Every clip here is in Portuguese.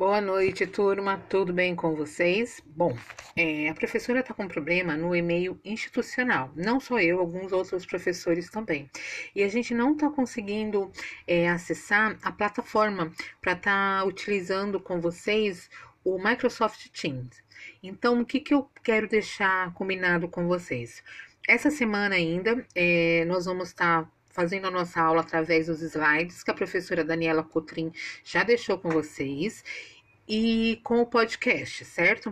Boa noite, turma. Tudo bem com vocês? Bom, é, a professora está com problema no e-mail institucional. Não só eu, alguns outros professores também. E a gente não está conseguindo é, acessar a plataforma para estar tá utilizando com vocês o Microsoft Teams. Então, o que, que eu quero deixar combinado com vocês? Essa semana ainda, é, nós vamos estar. Tá fazendo a nossa aula através dos slides que a professora Daniela Cotrim já deixou com vocês e com o podcast, certo?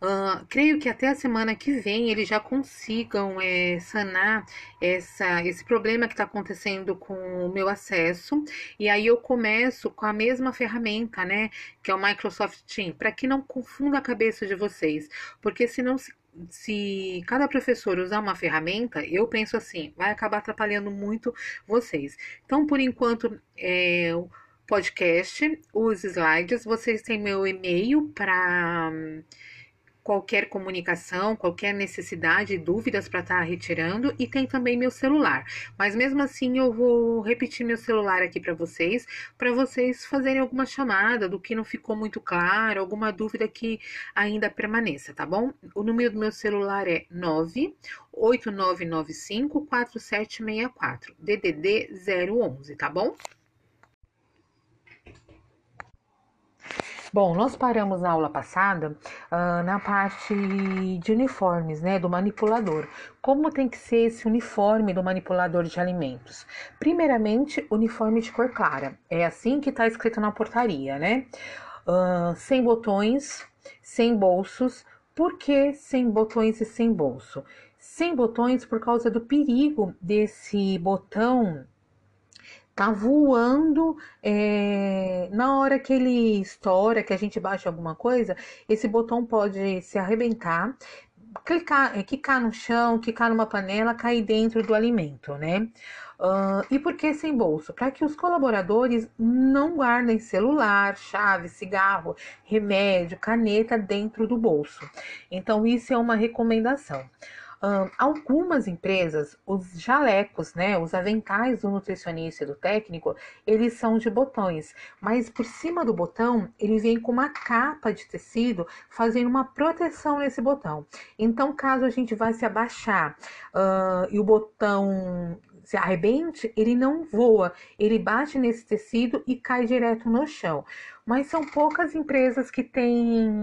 Uh, creio que até a semana que vem eles já consigam é, sanar essa, esse problema que está acontecendo com o meu acesso. E aí eu começo com a mesma ferramenta, né? Que é o Microsoft Teams, para que não confunda a cabeça de vocês. Porque senão se se cada professor usar uma ferramenta, eu penso assim, vai acabar atrapalhando muito vocês. Então, por enquanto, é, o podcast, os slides, vocês têm meu e-mail para qualquer comunicação, qualquer necessidade, dúvidas para estar tá retirando e tem também meu celular. Mas mesmo assim eu vou repetir meu celular aqui para vocês, para vocês fazerem alguma chamada do que não ficou muito claro, alguma dúvida que ainda permaneça, tá bom? O número do meu celular é 98995 4764 DDD 011, tá bom? Bom, nós paramos na aula passada uh, na parte de uniformes, né, do manipulador. Como tem que ser esse uniforme do manipulador de alimentos? Primeiramente, uniforme de cor clara. É assim que está escrito na portaria, né? Uh, sem botões, sem bolsos. Por que sem botões e sem bolso? Sem botões por causa do perigo desse botão tá voando é, na hora que ele estoura, que a gente baixa alguma coisa, esse botão pode se arrebentar, clicar, é, quicar no chão, quicar numa panela, cair dentro do alimento, né? Uh, e por que sem bolso? Para que os colaboradores não guardem celular, chave, cigarro, remédio, caneta dentro do bolso. Então, isso é uma recomendação algumas empresas, os jalecos, né, os aventais do nutricionista e do técnico, eles são de botões, mas por cima do botão ele vem com uma capa de tecido fazendo uma proteção nesse botão. Então, caso a gente vá se abaixar uh, e o botão se arrebente, ele não voa, ele bate nesse tecido e cai direto no chão. Mas são poucas empresas que têm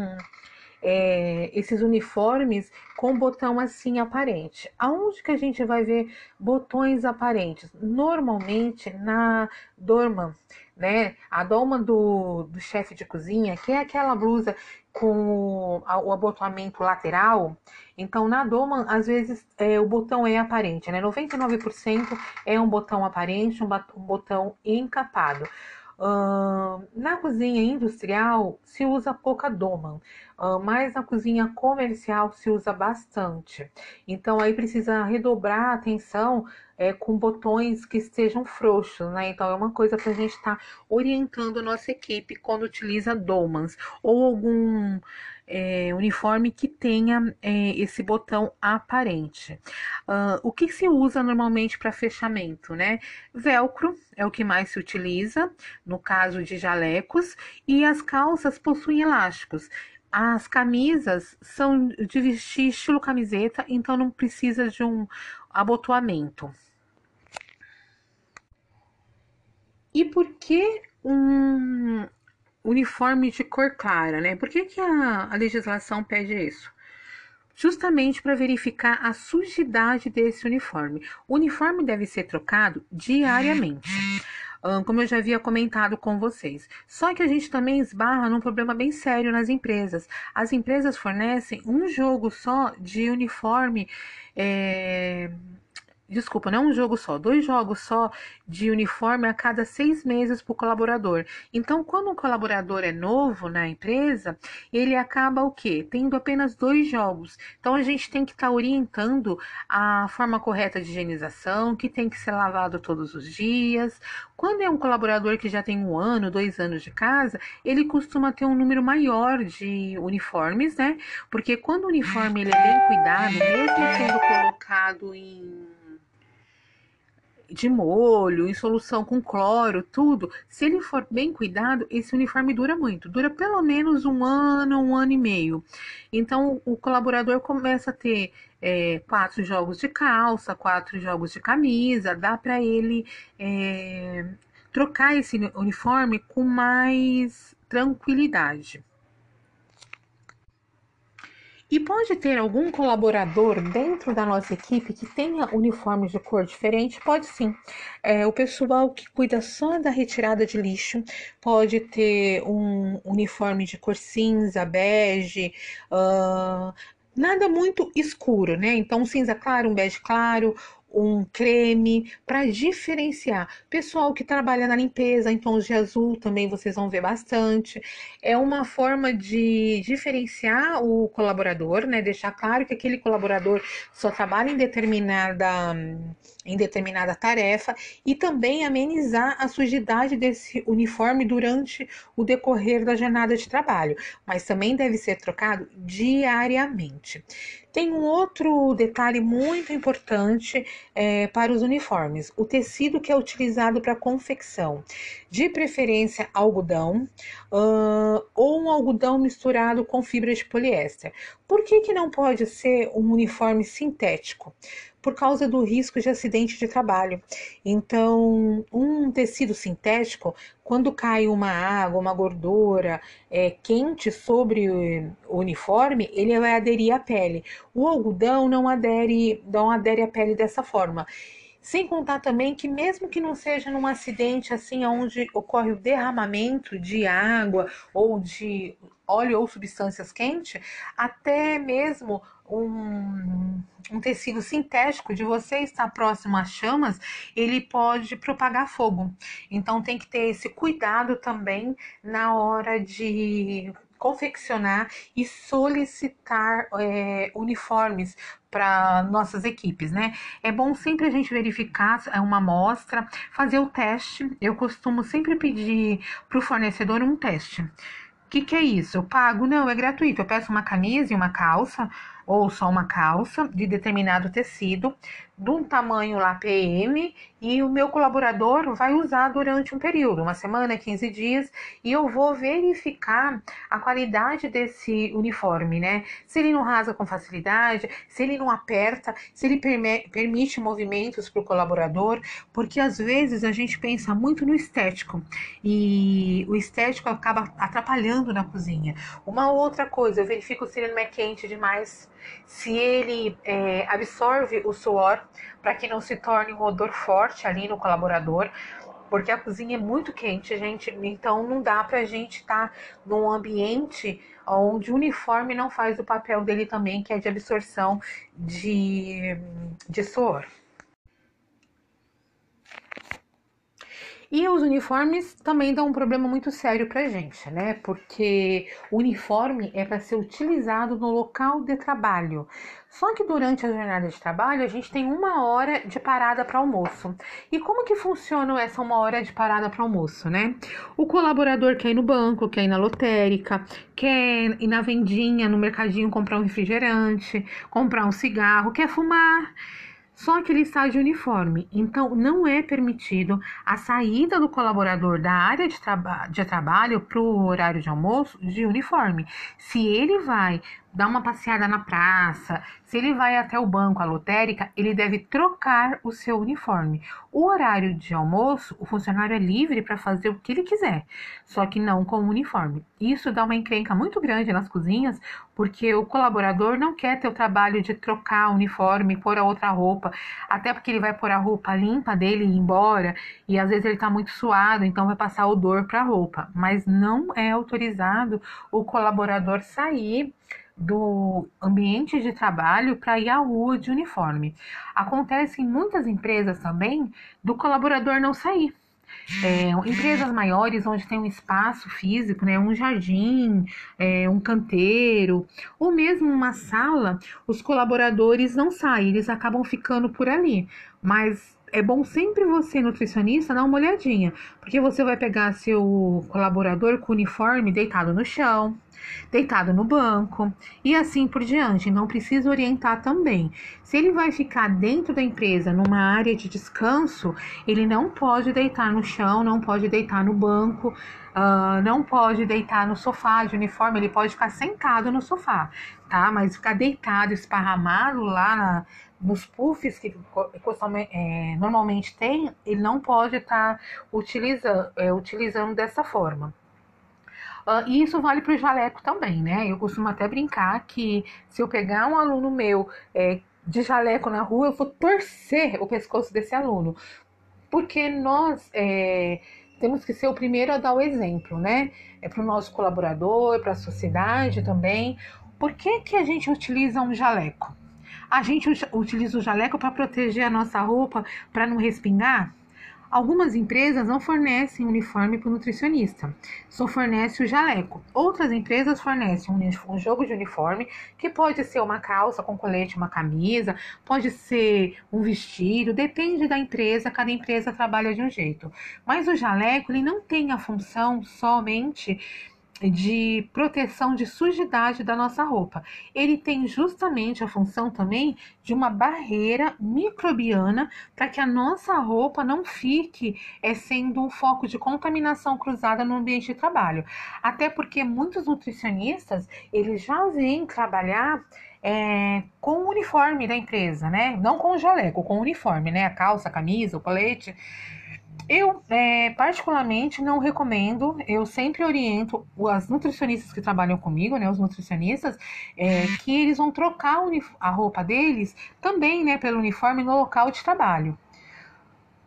é, esses uniformes com botão assim aparente. Aonde que a gente vai ver botões aparentes? Normalmente na dorma, né? A doma do, do chefe de cozinha, que é aquela blusa com o abotoamento lateral. Então, na doma, às vezes, é, o botão é aparente, né? 99% é um botão aparente, um, um botão encapado. Uh, na cozinha industrial se usa pouca doma, uh, mas na cozinha comercial se usa bastante. Então aí precisa redobrar a atenção é, com botões que estejam frouxos, né? Então é uma coisa para a gente estar tá orientando a nossa equipe quando utiliza domans ou algum é, uniforme que tenha é, esse botão aparente. Uh, o que se usa normalmente para fechamento, né? Velcro é o que mais se utiliza no caso de jalecos e as calças possuem elásticos. As camisas são de vestir estilo camiseta, então não precisa de um abotoamento. E por que um, uniforme de cor clara, né? Por que, que a, a legislação pede isso? Justamente para verificar a sujidade desse uniforme. O uniforme deve ser trocado diariamente. como eu já havia comentado com vocês. Só que a gente também esbarra num problema bem sério nas empresas. As empresas fornecem um jogo só de uniforme. É Desculpa, não é um jogo só, dois jogos só de uniforme a cada seis meses para o colaborador. Então, quando um colaborador é novo na empresa, ele acaba o quê? Tendo apenas dois jogos. Então, a gente tem que estar tá orientando a forma correta de higienização, que tem que ser lavado todos os dias. Quando é um colaborador que já tem um ano, dois anos de casa, ele costuma ter um número maior de uniformes, né? Porque quando o uniforme ele é bem cuidado, mesmo sendo colocado em de molho, em solução com cloro, tudo, se ele for bem cuidado, esse uniforme dura muito, dura pelo menos um ano, um ano e meio. Então o colaborador começa a ter é, quatro jogos de calça, quatro jogos de camisa, dá para ele é, trocar esse uniforme com mais tranquilidade. E pode ter algum colaborador dentro da nossa equipe que tenha uniformes de cor diferente? Pode sim. É, o pessoal que cuida só da retirada de lixo pode ter um uniforme de cor cinza, bege, uh, nada muito escuro, né? Então, um cinza claro, um bege claro, um creme para diferenciar. Pessoal que trabalha na limpeza em tons de azul também vocês vão ver bastante. É uma forma de diferenciar o colaborador, né? Deixar claro que aquele colaborador só trabalha em determinada em determinada tarefa e também amenizar a sujidade desse uniforme durante o decorrer da jornada de trabalho, mas também deve ser trocado diariamente. Tem um outro detalhe muito importante é, para os uniformes: o tecido que é utilizado para confecção, de preferência algodão uh, ou um algodão misturado com fibra de poliéster. Por que, que não pode ser um uniforme sintético? Por causa do risco de acidente de trabalho. Então, um tecido sintético, quando cai uma água, uma gordura é, quente sobre o uniforme, ele vai aderir à pele. O algodão não adere, não adere à pele dessa forma. Sem contar também que mesmo que não seja num acidente assim onde ocorre o derramamento de água ou de óleo ou substâncias quentes, até mesmo um, um tecido sintético de você estar próximo às chamas, ele pode propagar fogo. Então tem que ter esse cuidado também na hora de confeccionar e solicitar é, uniformes para nossas equipes, né? É bom sempre a gente verificar é uma amostra, fazer o teste. Eu costumo sempre pedir para o fornecedor um teste. O que, que é isso? Eu pago? Não, é gratuito. Eu peço uma camisa e uma calça ou só uma calça de determinado tecido, de um tamanho lá PM, e o meu colaborador vai usar durante um período, uma semana, 15 dias, e eu vou verificar a qualidade desse uniforme, né? Se ele não rasga com facilidade, se ele não aperta, se ele permite movimentos para o colaborador, porque às vezes a gente pensa muito no estético e o estético acaba atrapalhando na cozinha. Uma outra coisa, eu verifico se ele não é quente demais se ele é, absorve o suor para que não se torne um odor forte ali no colaborador, porque a cozinha é muito quente, gente, então não dá para a gente estar tá num ambiente onde o uniforme não faz o papel dele também, que é de absorção de, de suor. E os uniformes também dão um problema muito sério para gente, né? Porque o uniforme é para ser utilizado no local de trabalho. Só que durante a jornada de trabalho a gente tem uma hora de parada para almoço. E como que funciona essa uma hora de parada para almoço, né? O colaborador quer ir no banco, quer ir na lotérica, quer ir na vendinha, no mercadinho comprar um refrigerante, comprar um cigarro, quer fumar. Só que ele está de uniforme, então não é permitido a saída do colaborador da área de, traba de trabalho para o horário de almoço de uniforme. Se ele vai dar uma passeada na praça, se ele vai até o banco, a lotérica, ele deve trocar o seu uniforme. O horário de almoço, o funcionário é livre para fazer o que ele quiser, só que não com o uniforme. Isso dá uma encrenca muito grande nas cozinhas, porque o colaborador não quer ter o trabalho de trocar o uniforme, pôr a outra roupa, até porque ele vai pôr a roupa limpa dele e ir embora, e às vezes ele está muito suado, então vai passar odor para a roupa. Mas não é autorizado o colaborador sair do ambiente de trabalho para ir à rua de uniforme. Acontece em muitas empresas também do colaborador não sair. É, empresas maiores onde tem um espaço físico, né, um jardim, é, um canteiro, ou mesmo uma sala, os colaboradores não saem, eles acabam ficando por ali. Mas é bom sempre você, nutricionista, dar uma olhadinha, porque você vai pegar seu colaborador com uniforme deitado no chão, deitado no banco e assim por diante. Não precisa orientar também. Se ele vai ficar dentro da empresa, numa área de descanso, ele não pode deitar no chão, não pode deitar no banco. Uh, não pode deitar no sofá de uniforme, ele pode ficar sentado no sofá, tá? Mas ficar deitado, esparramado lá na, nos puffs que é, normalmente tem, ele não pode estar tá utilizando, é, utilizando dessa forma. Uh, e isso vale para o jaleco também, né? Eu costumo até brincar que se eu pegar um aluno meu é, de jaleco na rua, eu vou torcer o pescoço desse aluno. Porque nós é, temos que ser o primeiro a dar o exemplo, né? É para o nosso colaborador, para a sociedade também. Por que, que a gente utiliza um jaleco? A gente utiliza o jaleco para proteger a nossa roupa, para não respingar? Algumas empresas não fornecem uniforme para o nutricionista, só fornece o jaleco. Outras empresas fornecem um jogo de uniforme, que pode ser uma calça com colete, uma camisa, pode ser um vestido, depende da empresa, cada empresa trabalha de um jeito. Mas o jaleco ele não tem a função somente de proteção de sujidade da nossa roupa. Ele tem justamente a função também de uma barreira microbiana para que a nossa roupa não fique é, sendo um foco de contaminação cruzada no ambiente de trabalho. Até porque muitos nutricionistas eles já vêm trabalhar é, com o uniforme da empresa, né? Não com o jaleco, com o uniforme, né? A calça, a camisa, o colete. Eu, é, particularmente, não recomendo. Eu sempre oriento as nutricionistas que trabalham comigo, né, os nutricionistas, é, que eles vão trocar a roupa deles também, né, pelo uniforme no local de trabalho.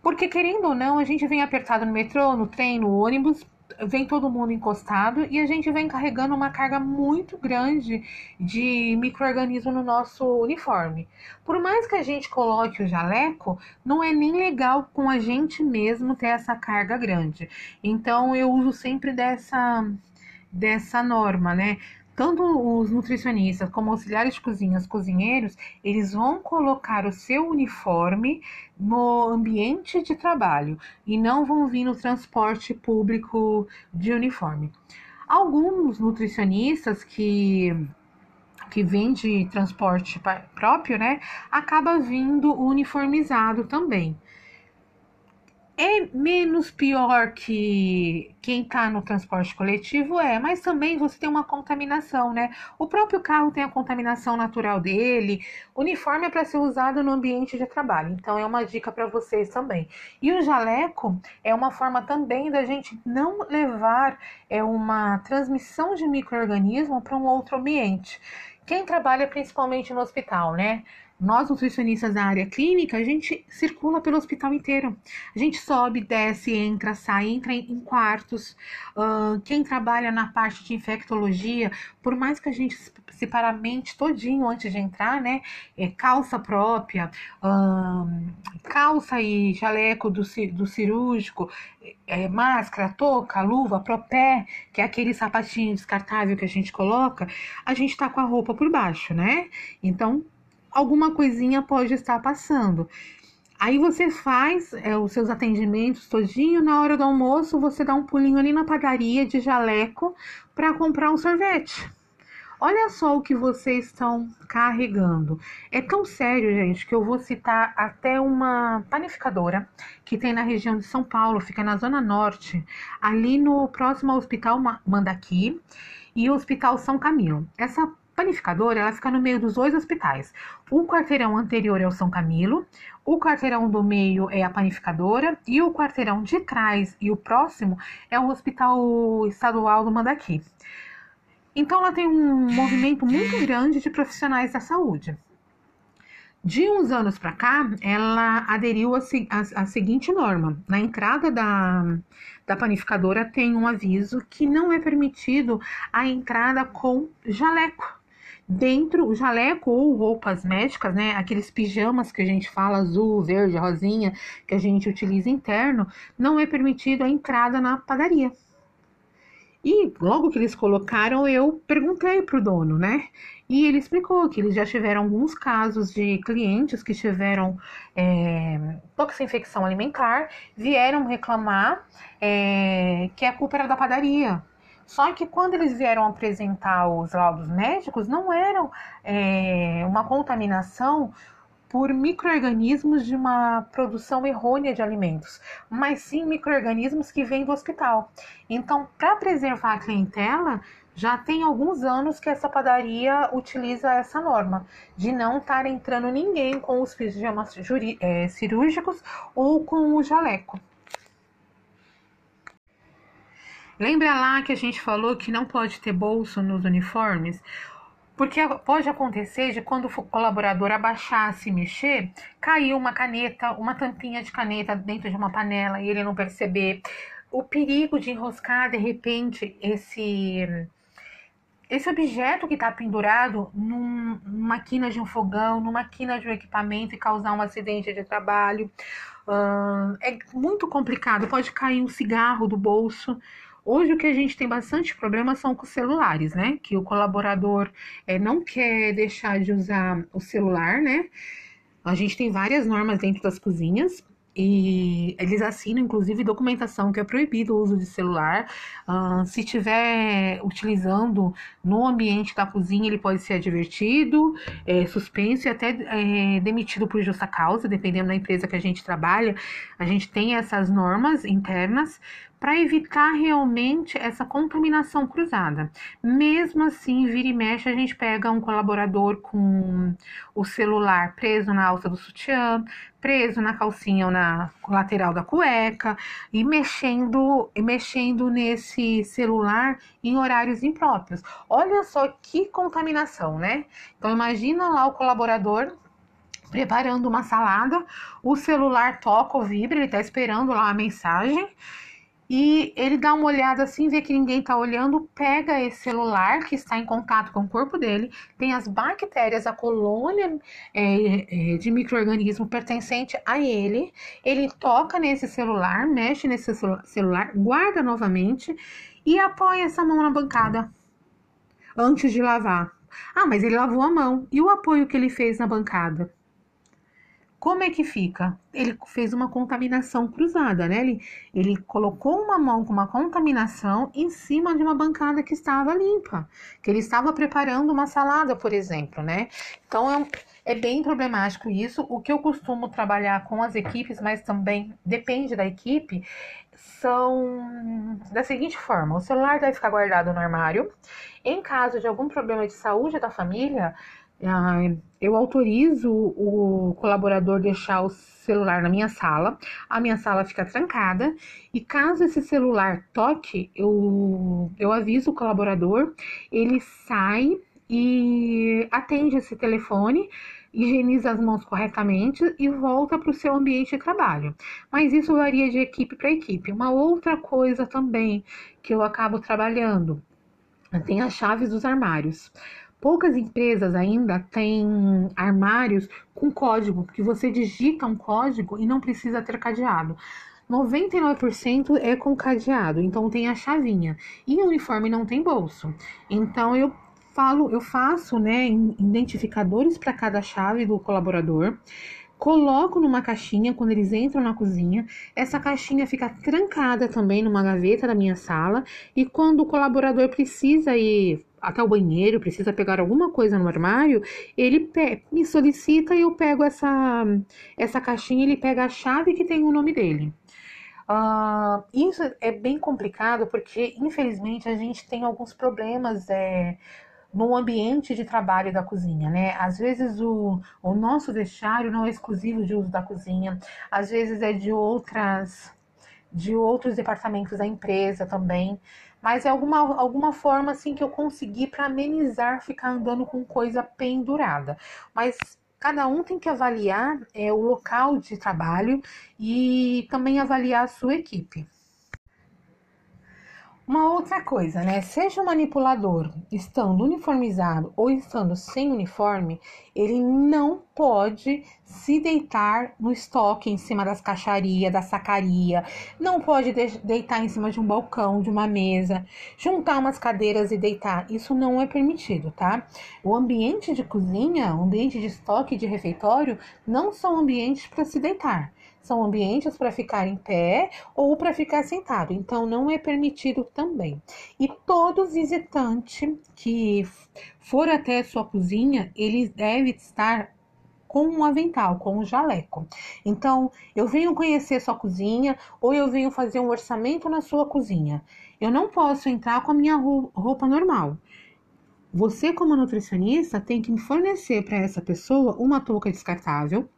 Porque, querendo ou não, a gente vem apertado no metrô, no trem, no ônibus, vem todo mundo encostado e a gente vem carregando uma carga muito grande de microorganismo no nosso uniforme. Por mais que a gente coloque o jaleco, não é nem legal com a gente mesmo ter essa carga grande. Então eu uso sempre dessa dessa norma, né? Tanto os nutricionistas como auxiliares de cozinha, os cozinheiros, eles vão colocar o seu uniforme no ambiente de trabalho e não vão vir no transporte público de uniforme. Alguns nutricionistas que que vem de transporte próprio, né, acaba vindo uniformizado também é menos pior que quem está no transporte coletivo, é, mas também você tem uma contaminação, né? O próprio carro tem a contaminação natural dele, uniforme é para ser usado no ambiente de trabalho, então é uma dica para vocês também. E o jaleco é uma forma também da gente não levar é uma transmissão de microorganismo para um outro ambiente. Quem trabalha principalmente no hospital, né? Nós, nutricionistas da área clínica, a gente circula pelo hospital inteiro. A gente sobe, desce, entra, sai, entra em, quartos. Uh, quem trabalha na parte de infectologia, por mais que a gente se paramente todinho antes de entrar, né? É, calça própria, uh, calça e jaleco do, do cirúrgico, é, máscara, touca, luva, propé, que é aquele sapatinho descartável que a gente coloca, a gente tá com a roupa por baixo, né? Então, alguma coisinha pode estar passando. Aí você faz é, os seus atendimentos todinho, na hora do almoço você dá um pulinho ali na padaria de jaleco para comprar um sorvete. Olha só o que vocês estão carregando. É tão sério, gente, que eu vou citar até uma panificadora que tem na região de São Paulo, fica na Zona Norte, ali no próximo ao Hospital Mandaqui e o Hospital São Camilo. Essa panificadora ela fica no meio dos dois hospitais. O quarteirão anterior é o São Camilo, o quarteirão do meio é a panificadora e o quarteirão de trás e o próximo é o Hospital Estadual do Mandaqui. Então ela tem um movimento muito grande de profissionais da saúde. De uns anos para cá, ela aderiu a, seguinte norma: na entrada da, da panificadora tem um aviso que não é permitido a entrada com jaleco dentro o jaleco ou roupas médicas, né? Aqueles pijamas que a gente fala azul, verde, rosinha, que a gente utiliza interno, não é permitido a entrada na padaria. E logo que eles colocaram, eu perguntei para o dono, né? E ele explicou que eles já tiveram alguns casos de clientes que tiveram é, toxinfecção alimentar, vieram reclamar é, que a culpa era da padaria. Só que quando eles vieram apresentar os laudos médicos, não eram é, uma contaminação por micro-organismos de uma produção errônea de alimentos, mas sim micro-organismos que vêm do hospital. Então, para preservar a clientela, já tem alguns anos que essa padaria utiliza essa norma de não estar entrando ninguém com os pijamas é, cirúrgicos ou com o jaleco. Lembra lá que a gente falou que não pode ter bolso nos uniformes? Porque pode acontecer de quando o colaborador abaixar, se mexer, cair uma caneta, uma tampinha de caneta dentro de uma panela e ele não perceber. O perigo de enroscar de repente esse esse objeto que está pendurado num, numa quina de um fogão, numa quina de um equipamento e causar um acidente de trabalho. Uh, é muito complicado, pode cair um cigarro do bolso. Hoje o que a gente tem bastante problema são com celulares, né? Que o colaborador é, não quer deixar de usar o celular, né? A gente tem várias normas dentro das cozinhas e eles assinam, inclusive, documentação que é proibido o uso de celular. Uh, se estiver utilizando no ambiente da cozinha, ele pode ser advertido, é, suspenso e até é, demitido por justa causa, dependendo da empresa que a gente trabalha. A gente tem essas normas internas para evitar realmente essa contaminação cruzada. Mesmo assim, vira e mexe, a gente pega um colaborador com o celular preso na alça do sutiã, preso na calcinha ou na lateral da cueca e mexendo, mexendo nesse celular em horários impróprios. Olha só que contaminação, né? Então imagina lá o colaborador preparando uma salada, o celular toca ou vibra, ele está esperando lá a mensagem e ele dá uma olhada assim, vê que ninguém está olhando, pega esse celular que está em contato com o corpo dele, tem as bactérias, a colônia é, é, de microorganismo pertencente a ele, ele toca nesse celular, mexe nesse celular, guarda novamente e apoia essa mão na bancada antes de lavar. Ah, mas ele lavou a mão. E o apoio que ele fez na bancada? Como é que fica? Ele fez uma contaminação cruzada, né? Ele, ele colocou uma mão com uma contaminação em cima de uma bancada que estava limpa, que ele estava preparando uma salada, por exemplo, né? Então é, é bem problemático isso. O que eu costumo trabalhar com as equipes, mas também depende da equipe, são da seguinte forma: o celular deve ficar guardado no armário. Em caso de algum problema de saúde da família, eu autorizo o colaborador deixar o celular na minha sala, a minha sala fica trancada e caso esse celular toque, eu, eu aviso o colaborador, ele sai e atende esse telefone, higieniza as mãos corretamente e volta para o seu ambiente de trabalho. Mas isso varia de equipe para equipe. Uma outra coisa também que eu acabo trabalhando tem as chaves dos armários. Poucas empresas ainda têm armários com código, que você digita um código e não precisa ter cadeado. 99% é com cadeado, então tem a chavinha. E o uniforme não tem bolso. Então eu falo, eu faço, né, identificadores para cada chave do colaborador coloco numa caixinha quando eles entram na cozinha. Essa caixinha fica trancada também numa gaveta da minha sala. E quando o colaborador precisa ir até o banheiro, precisa pegar alguma coisa no armário, ele me solicita e eu pego essa, essa caixinha, ele pega a chave que tem o nome dele. Uh, isso é bem complicado porque, infelizmente, a gente tem alguns problemas é, no ambiente de trabalho da cozinha, né? Às vezes o, o nosso vestiário não é exclusivo de uso da cozinha, às vezes é de outras de outros departamentos da empresa também, mas é alguma, alguma forma assim que eu consegui para amenizar ficar andando com coisa pendurada. Mas cada um tem que avaliar é, o local de trabalho e também avaliar a sua equipe. Uma outra coisa, né? Seja o manipulador estando uniformizado ou estando sem uniforme, ele não pode se deitar no estoque em cima das caixarias, da sacaria, não pode deitar em cima de um balcão, de uma mesa, juntar umas cadeiras e deitar. Isso não é permitido, tá? O ambiente de cozinha, o ambiente de estoque de refeitório não são ambientes para se deitar são ambientes para ficar em pé ou para ficar sentado, então não é permitido também. E todo visitante que for até sua cozinha, ele deve estar com um avental, com um jaleco. Então, eu venho conhecer sua cozinha ou eu venho fazer um orçamento na sua cozinha. Eu não posso entrar com a minha roupa normal. Você, como nutricionista, tem que fornecer para essa pessoa uma touca descartável,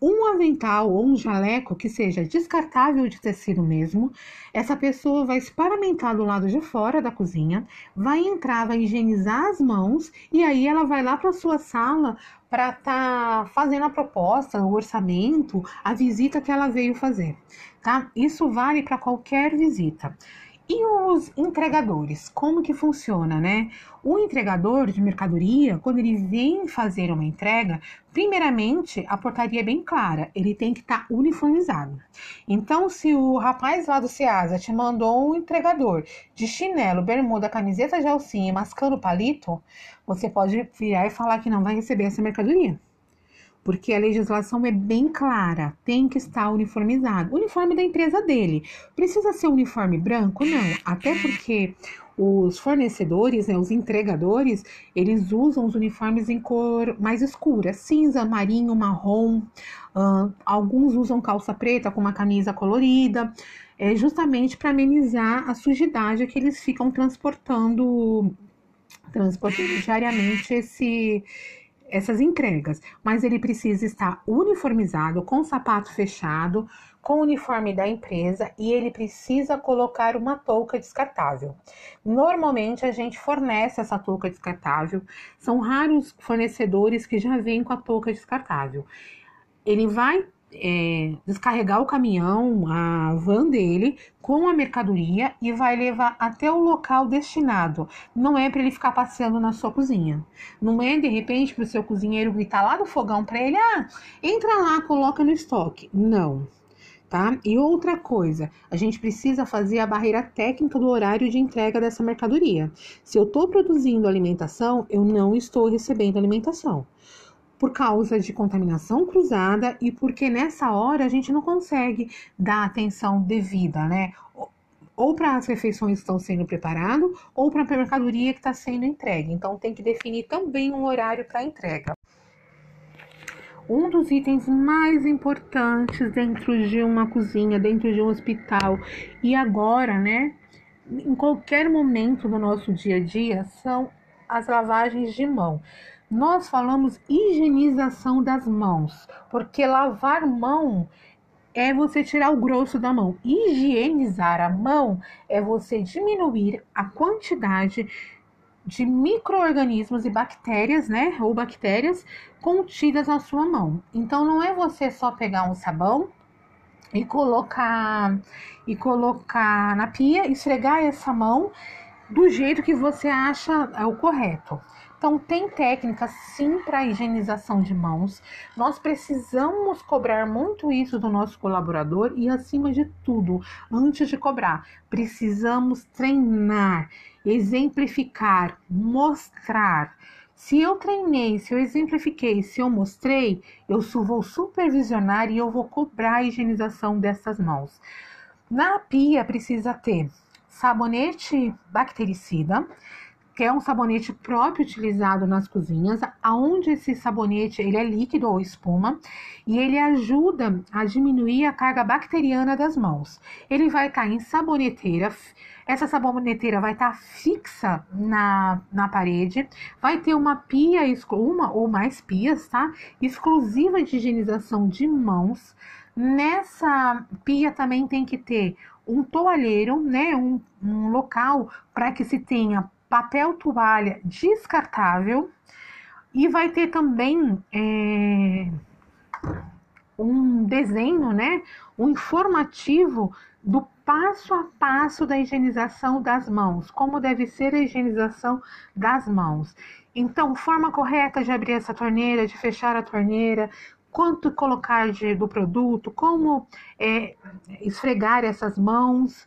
um avental ou um jaleco que seja descartável de tecido mesmo, essa pessoa vai se paramentar do lado de fora da cozinha, vai entrar, vai higienizar as mãos e aí ela vai lá para sua sala para estar tá fazendo a proposta, o orçamento, a visita que ela veio fazer, tá? Isso vale para qualquer visita. E os entregadores, como que funciona, né? O entregador de mercadoria, quando ele vem fazer uma entrega, primeiramente a portaria é bem clara, ele tem que estar tá uniformizado. Então, se o rapaz lá do Ceasa te mandou um entregador de chinelo, bermuda, camiseta de alcinha, mascando palito, você pode virar e falar que não vai receber essa mercadoria porque a legislação é bem clara, tem que estar uniformizado. uniforme da empresa dele. Precisa ser uniforme branco? Não, até porque os fornecedores, né, os entregadores, eles usam os uniformes em cor mais escura, cinza, marinho, marrom. Uh, alguns usam calça preta com uma camisa colorida, é justamente para amenizar a sujidade que eles ficam transportando, transportando diariamente esse essas entregas, mas ele precisa estar uniformizado, com sapato fechado, com o uniforme da empresa e ele precisa colocar uma touca descartável. Normalmente a gente fornece essa touca descartável, são raros fornecedores que já vêm com a touca descartável. Ele vai é, descarregar o caminhão, a van dele, com a mercadoria e vai levar até o local destinado. Não é para ele ficar passeando na sua cozinha. Não é de repente para o seu cozinheiro gritar lá do fogão para ele: ah, entra lá, coloca no estoque. Não. Tá? E outra coisa, a gente precisa fazer a barreira técnica do horário de entrega dessa mercadoria. Se eu estou produzindo alimentação, eu não estou recebendo alimentação por causa de contaminação cruzada e porque nessa hora a gente não consegue dar atenção devida, né? Ou para as refeições que estão sendo preparadas, ou para a mercadoria que está sendo entregue. Então tem que definir também um horário para entrega. Um dos itens mais importantes dentro de uma cozinha, dentro de um hospital e agora, né, em qualquer momento do nosso dia a dia, são as lavagens de mão. Nós falamos higienização das mãos, porque lavar mão é você tirar o grosso da mão. Higienizar a mão é você diminuir a quantidade de micro-organismos e bactérias, né? Ou bactérias contidas na sua mão. Então não é você só pegar um sabão e colocar e colocar na pia, esfregar essa mão do jeito que você acha é o correto. Então, tem técnicas sim para higienização de mãos. Nós precisamos cobrar muito isso do nosso colaborador e, acima de tudo, antes de cobrar, precisamos treinar, exemplificar, mostrar. Se eu treinei, se eu exemplifiquei, se eu mostrei, eu vou supervisionar e eu vou cobrar a higienização dessas mãos. Na pia precisa ter sabonete bactericida, que é um sabonete próprio utilizado nas cozinhas, aonde esse sabonete ele é líquido ou espuma e ele ajuda a diminuir a carga bacteriana das mãos. Ele vai estar em saboneteira, essa saboneteira vai estar fixa na, na parede, vai ter uma pia, uma ou mais pias, tá? Exclusiva de higienização de mãos. Nessa pia também tem que ter um toalheiro, né? Um, um local para que se tenha papel toalha descartável e vai ter também é, um desenho, né? Um informativo do passo a passo da higienização das mãos, como deve ser a higienização das mãos. Então, forma correta de abrir essa torneira, de fechar a torneira, quanto colocar de, do produto, como é, esfregar essas mãos.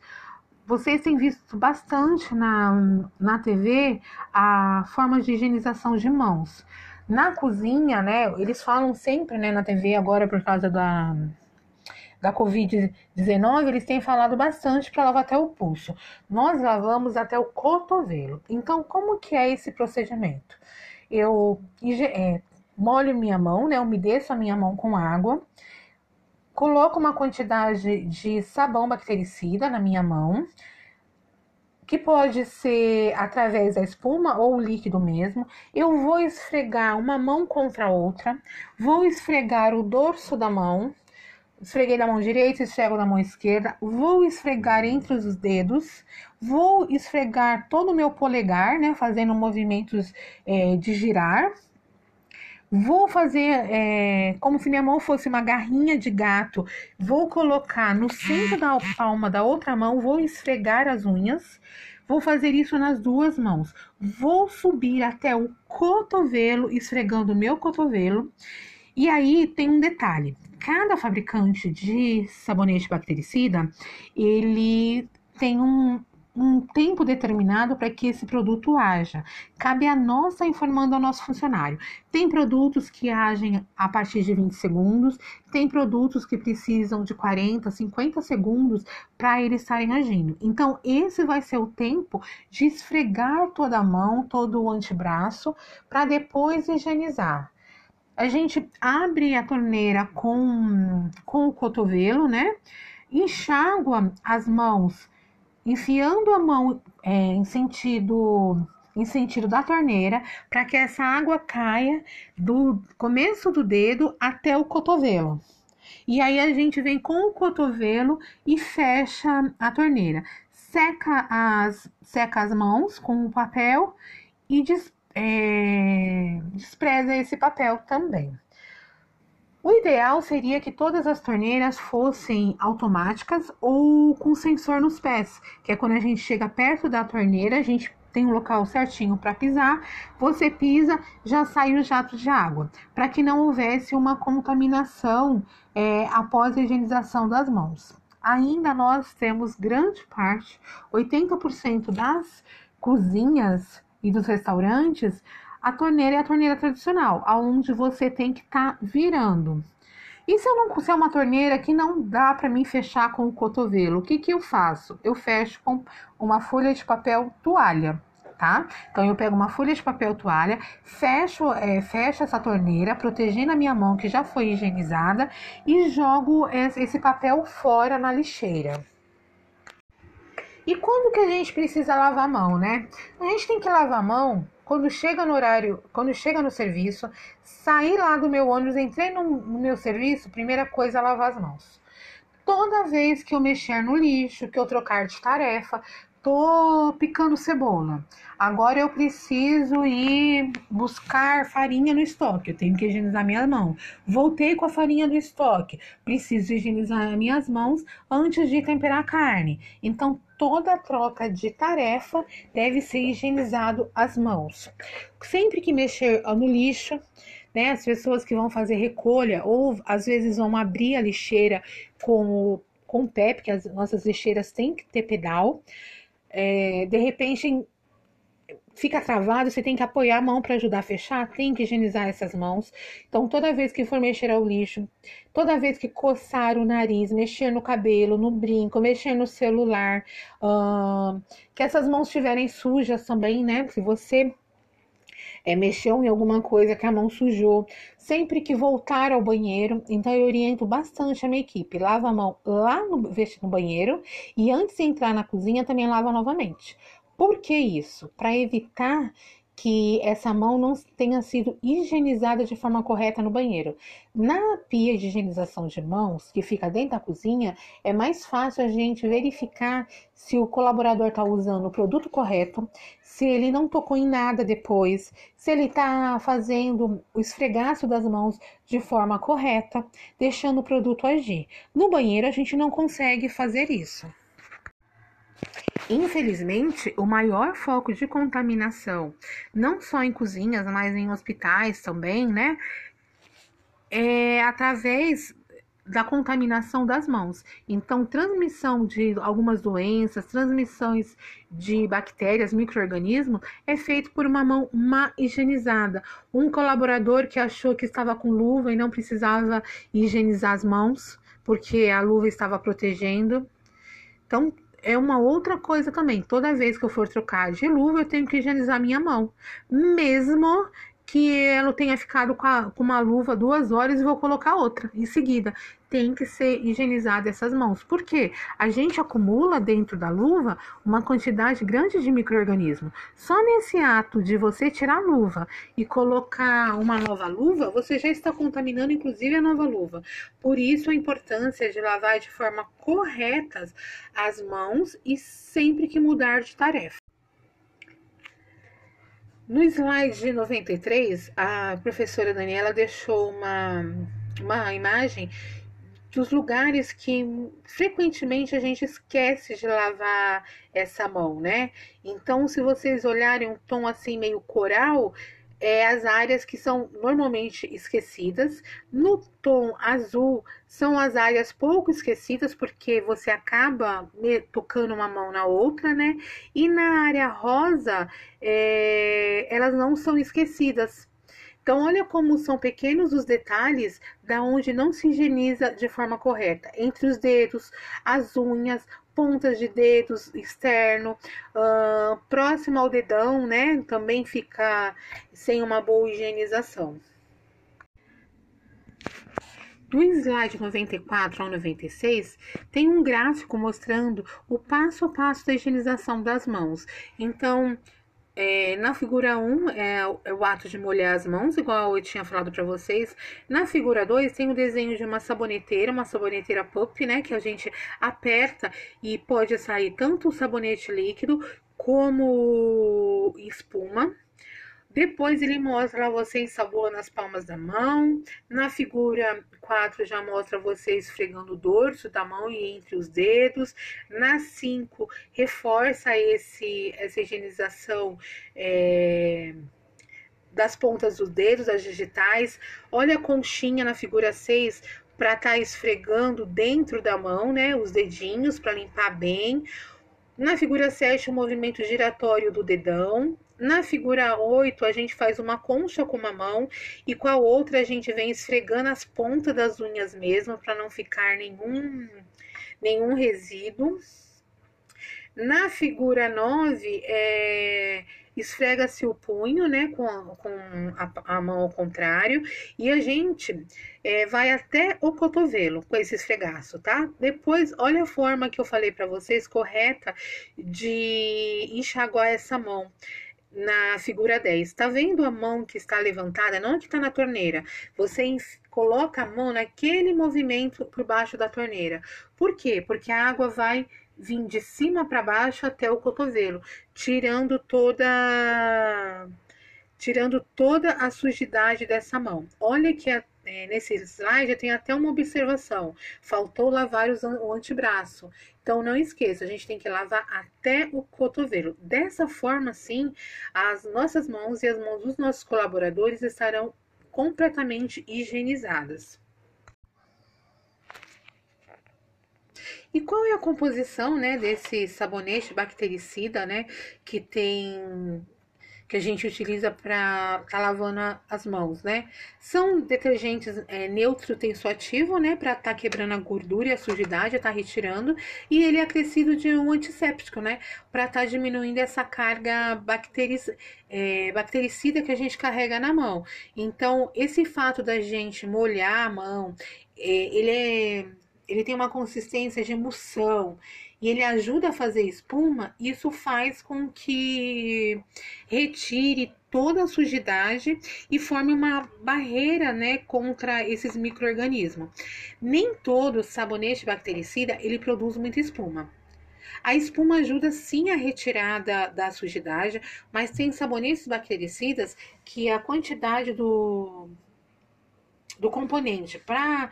Vocês têm visto bastante na, na TV a forma de higienização de mãos. Na cozinha, né, eles falam sempre né, na TV agora por causa da, da Covid-19, eles têm falado bastante para lavar até o pulso. Nós lavamos até o cotovelo. Então, como que é esse procedimento? Eu é, molho minha mão, né? Umedeço a minha mão com água, coloco uma quantidade de sabão bactericida na minha mão, que pode ser através da espuma ou líquido mesmo. Eu vou esfregar uma mão contra a outra, vou esfregar o dorso da mão, esfreguei na mão direita, esfrego na mão esquerda, vou esfregar entre os dedos, vou esfregar todo o meu polegar, né, fazendo movimentos é, de girar. Vou fazer é, como se minha mão fosse uma garrinha de gato. Vou colocar no centro da palma da outra mão, vou esfregar as unhas. Vou fazer isso nas duas mãos. Vou subir até o cotovelo, esfregando o meu cotovelo. E aí tem um detalhe cada fabricante de sabonete bactericida, ele tem um, um tempo determinado para que esse produto haja. Cabe a nós estar informando ao nosso funcionário. Tem produtos que agem a partir de 20 segundos, tem produtos que precisam de 40, 50 segundos para eles estarem agindo. Então, esse vai ser o tempo de esfregar toda a mão, todo o antebraço, para depois higienizar a gente abre a torneira com, com o cotovelo, né? Enxágua as mãos, enfiando a mão é, em sentido em sentido da torneira, para que essa água caia do começo do dedo até o cotovelo. E aí a gente vem com o cotovelo e fecha a torneira. Seca as, seca as mãos com o papel e des, é, despreza esse papel também. O ideal seria que todas as torneiras fossem automáticas ou com sensor nos pés, que é quando a gente chega perto da torneira, a gente tem um local certinho para pisar, você pisa, já sai o jato de água, para que não houvesse uma contaminação é, após a higienização das mãos. Ainda nós temos grande parte, 80% das cozinhas e dos restaurantes, a torneira é a torneira tradicional, aonde você tem que estar tá virando. E se eu não se é uma torneira que não dá para mim fechar com o cotovelo, o que que eu faço? Eu fecho com uma folha de papel toalha, tá? Então eu pego uma folha de papel toalha, fecho, é, fecho essa torneira, protegendo a minha mão que já foi higienizada e jogo esse papel fora na lixeira. E quando que a gente precisa lavar a mão, né? A gente tem que lavar a mão quando chega no horário, quando chega no serviço, sair lá do meu ônibus, entrei no, no meu serviço, primeira coisa lavar as mãos. Toda vez que eu mexer no lixo, que eu trocar de tarefa, tô picando cebola. Agora eu preciso ir buscar farinha no estoque. Eu tenho que higienizar minha mão. Voltei com a farinha do estoque. Preciso higienizar minhas mãos antes de temperar a carne. Então, toda troca de tarefa deve ser higienizado as mãos. Sempre que mexer no lixo, né, as pessoas que vão fazer recolha ou às vezes vão abrir a lixeira com o, com o pé, porque as nossas lixeiras têm que ter pedal é, de repente fica travado, você tem que apoiar a mão para ajudar a fechar, tem que higienizar essas mãos. Então, toda vez que for mexer ao lixo, toda vez que coçar o nariz, mexer no cabelo, no brinco, mexer no celular, uh, que essas mãos estiverem sujas também, né? Se você é, mexeu em alguma coisa que a mão sujou, sempre que voltar ao banheiro, então eu oriento bastante a minha equipe, lava a mão lá no, no banheiro e antes de entrar na cozinha também lava novamente. Por que isso? Para evitar que essa mão não tenha sido higienizada de forma correta no banheiro. Na pia de higienização de mãos, que fica dentro da cozinha, é mais fácil a gente verificar se o colaborador está usando o produto correto, se ele não tocou em nada depois, se ele está fazendo o esfregaço das mãos de forma correta, deixando o produto agir. No banheiro, a gente não consegue fazer isso. Infelizmente, o maior foco de contaminação, não só em cozinhas, mas em hospitais também, né? É através da contaminação das mãos. Então, transmissão de algumas doenças, transmissões de bactérias, micro-organismos, é feito por uma mão má higienizada. Um colaborador que achou que estava com luva e não precisava higienizar as mãos, porque a luva estava protegendo. Então, é uma outra coisa também. Toda vez que eu for trocar de luva, eu tenho que higienizar minha mão. Mesmo que ela tenha ficado com, a, com, uma luva duas horas e vou colocar outra em seguida. Tem que ser higienizada essas mãos. Por quê? A gente acumula dentro da luva uma quantidade grande de micro-organismos. Só nesse ato de você tirar a luva e colocar uma nova luva, você já está contaminando, inclusive, a nova luva. Por isso, a importância de lavar de forma correta as mãos e sempre que mudar de tarefa. No slide 93, a professora Daniela deixou uma, uma imagem dos lugares que frequentemente a gente esquece de lavar essa mão, né? Então, se vocês olharem um tom assim meio coral, é, as áreas que são normalmente esquecidas. No tom azul, são as áreas pouco esquecidas, porque você acaba tocando uma mão na outra, né? E na área rosa, é, elas não são esquecidas. Então, olha como são pequenos os detalhes da onde não se higieniza de forma correta. Entre os dedos, as unhas, pontas de dedos externo, uh, próximo ao dedão, né? Também fica sem uma boa higienização. Do slide 94 ao 96, tem um gráfico mostrando o passo a passo da higienização das mãos. Então, é, na figura 1 é, é, o ato de molhar as mãos, igual eu tinha falado para vocês. Na figura 2 tem o desenho de uma saboneteira, uma saboneteira pop, né? Que a gente aperta e pode sair tanto o sabonete líquido como espuma. Depois ele mostra você ensaboando as palmas da mão. Na figura 4 já mostra você esfregando o dorso da mão e entre os dedos. Na 5 reforça esse, essa higienização é, das pontas dos dedos, das digitais. Olha a conchinha na figura 6 para estar tá esfregando dentro da mão, né? Os dedinhos para limpar bem. Na figura 7, o movimento giratório do dedão. Na figura 8, a gente faz uma concha com uma mão e com a outra a gente vem esfregando as pontas das unhas mesmo para não ficar nenhum, nenhum resíduo. Na figura 9, é, esfrega-se o punho, né, com, a, com a, a, mão ao contrário, e a gente é, vai até o cotovelo com esse esfregaço, tá? Depois, olha a forma que eu falei para vocês correta de enxaguar essa mão na figura 10. Tá vendo a mão que está levantada? Não a que está na torneira. Você coloca a mão naquele movimento por baixo da torneira. Por quê? Porque a água vai vir de cima para baixo até o cotovelo, tirando toda tirando toda a sujidade dessa mão. Olha que é, nesse slide tem até uma observação. Faltou lavar o antebraço. Então não esqueça, a gente tem que lavar até o cotovelo. Dessa forma, sim, as nossas mãos e as mãos dos nossos colaboradores estarão completamente higienizadas. E qual é a composição, né, desse sabonete bactericida, né, que tem que a gente utiliza para estar tá lavando as mãos, né? São detergentes é, neutro tensoativo, né? Para estar tá quebrando a gordura e a sujidade, estar tá retirando. E ele é acrescido de um antisséptico, né? Para estar tá diminuindo essa carga é, bactericida que a gente carrega na mão. Então, esse fato da gente molhar a mão, é, ele é ele tem uma consistência de emulsão e ele ajuda a fazer espuma, isso faz com que retire toda a sujidade e forme uma barreira, né, contra esses micro-organismos. Nem todo sabonete bactericida ele produz muita espuma. A espuma ajuda sim a retirada da, da sujidade, mas tem sabonetes bactericidas que a quantidade do, do componente para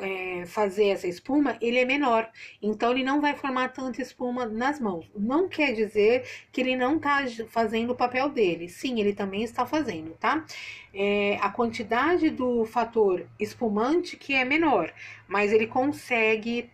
é, fazer essa espuma, ele é menor. Então, ele não vai formar tanta espuma nas mãos. Não quer dizer que ele não está fazendo o papel dele. Sim, ele também está fazendo, tá? É, a quantidade do fator espumante que é menor, mas ele consegue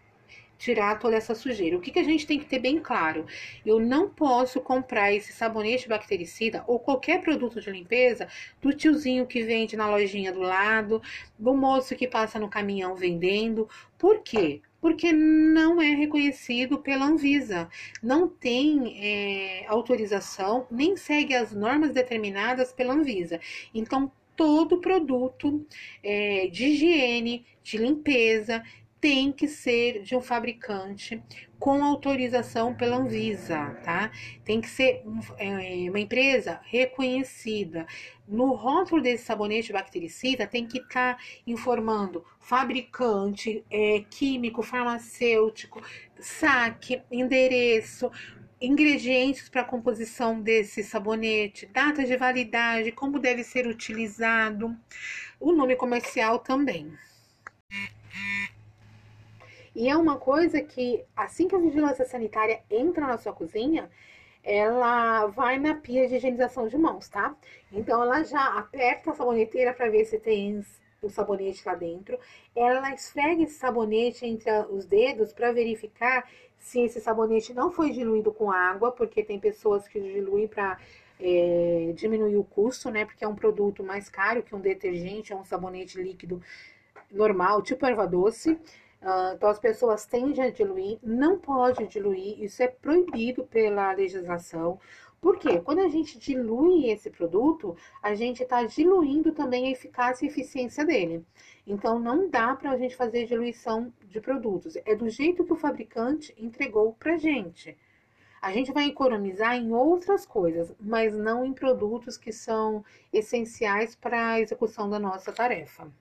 tirar toda essa sujeira. O que, que a gente tem que ter bem claro? Eu não posso comprar esse sabonete bactericida ou qualquer produto de limpeza do tiozinho que vende na lojinha do lado, do moço que passa no caminhão vendendo. Por quê? Porque não é reconhecido pela Anvisa, não tem é, autorização, nem segue as normas determinadas pela Anvisa. Então, todo produto é, de higiene, de limpeza, tem que ser de um fabricante com autorização pela Anvisa, tá? Tem que ser é, uma empresa reconhecida. No rótulo desse sabonete bactericida tem que estar tá informando fabricante, é, químico, farmacêutico, saque, endereço, ingredientes para a composição desse sabonete, data de validade, como deve ser utilizado, o nome comercial também. E é uma coisa que, assim que a vigilância sanitária entra na sua cozinha, ela vai na pia de higienização de mãos, tá? Então ela já aperta a saboneteira para ver se tem o sabonete lá dentro. Ela esfrega esse sabonete entre os dedos para verificar se esse sabonete não foi diluído com água, porque tem pessoas que diluem para é, diminuir o custo, né? Porque é um produto mais caro que um detergente, é um sabonete líquido normal, tipo erva doce. Uh, então, as pessoas tendem a diluir, não pode diluir, isso é proibido pela legislação. Por quê? Quando a gente dilui esse produto, a gente está diluindo também a eficácia e eficiência dele. Então, não dá para a gente fazer diluição de produtos. É do jeito que o fabricante entregou para gente. A gente vai economizar em outras coisas, mas não em produtos que são essenciais para a execução da nossa tarefa.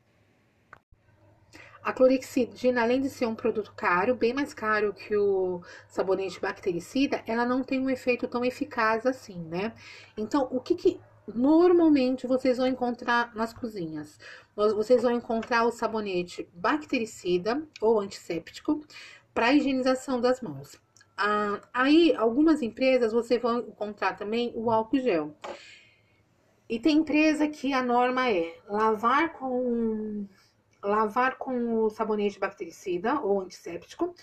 A clorexidina, além de ser um produto caro, bem mais caro que o sabonete bactericida, ela não tem um efeito tão eficaz assim, né? Então, o que, que normalmente vocês vão encontrar nas cozinhas? Vocês vão encontrar o sabonete bactericida ou antisséptico para higienização das mãos. Ah, aí, algumas empresas você vão encontrar também o álcool gel. E tem empresa que a norma é lavar com lavar com o sabonete bactericida ou antisséptico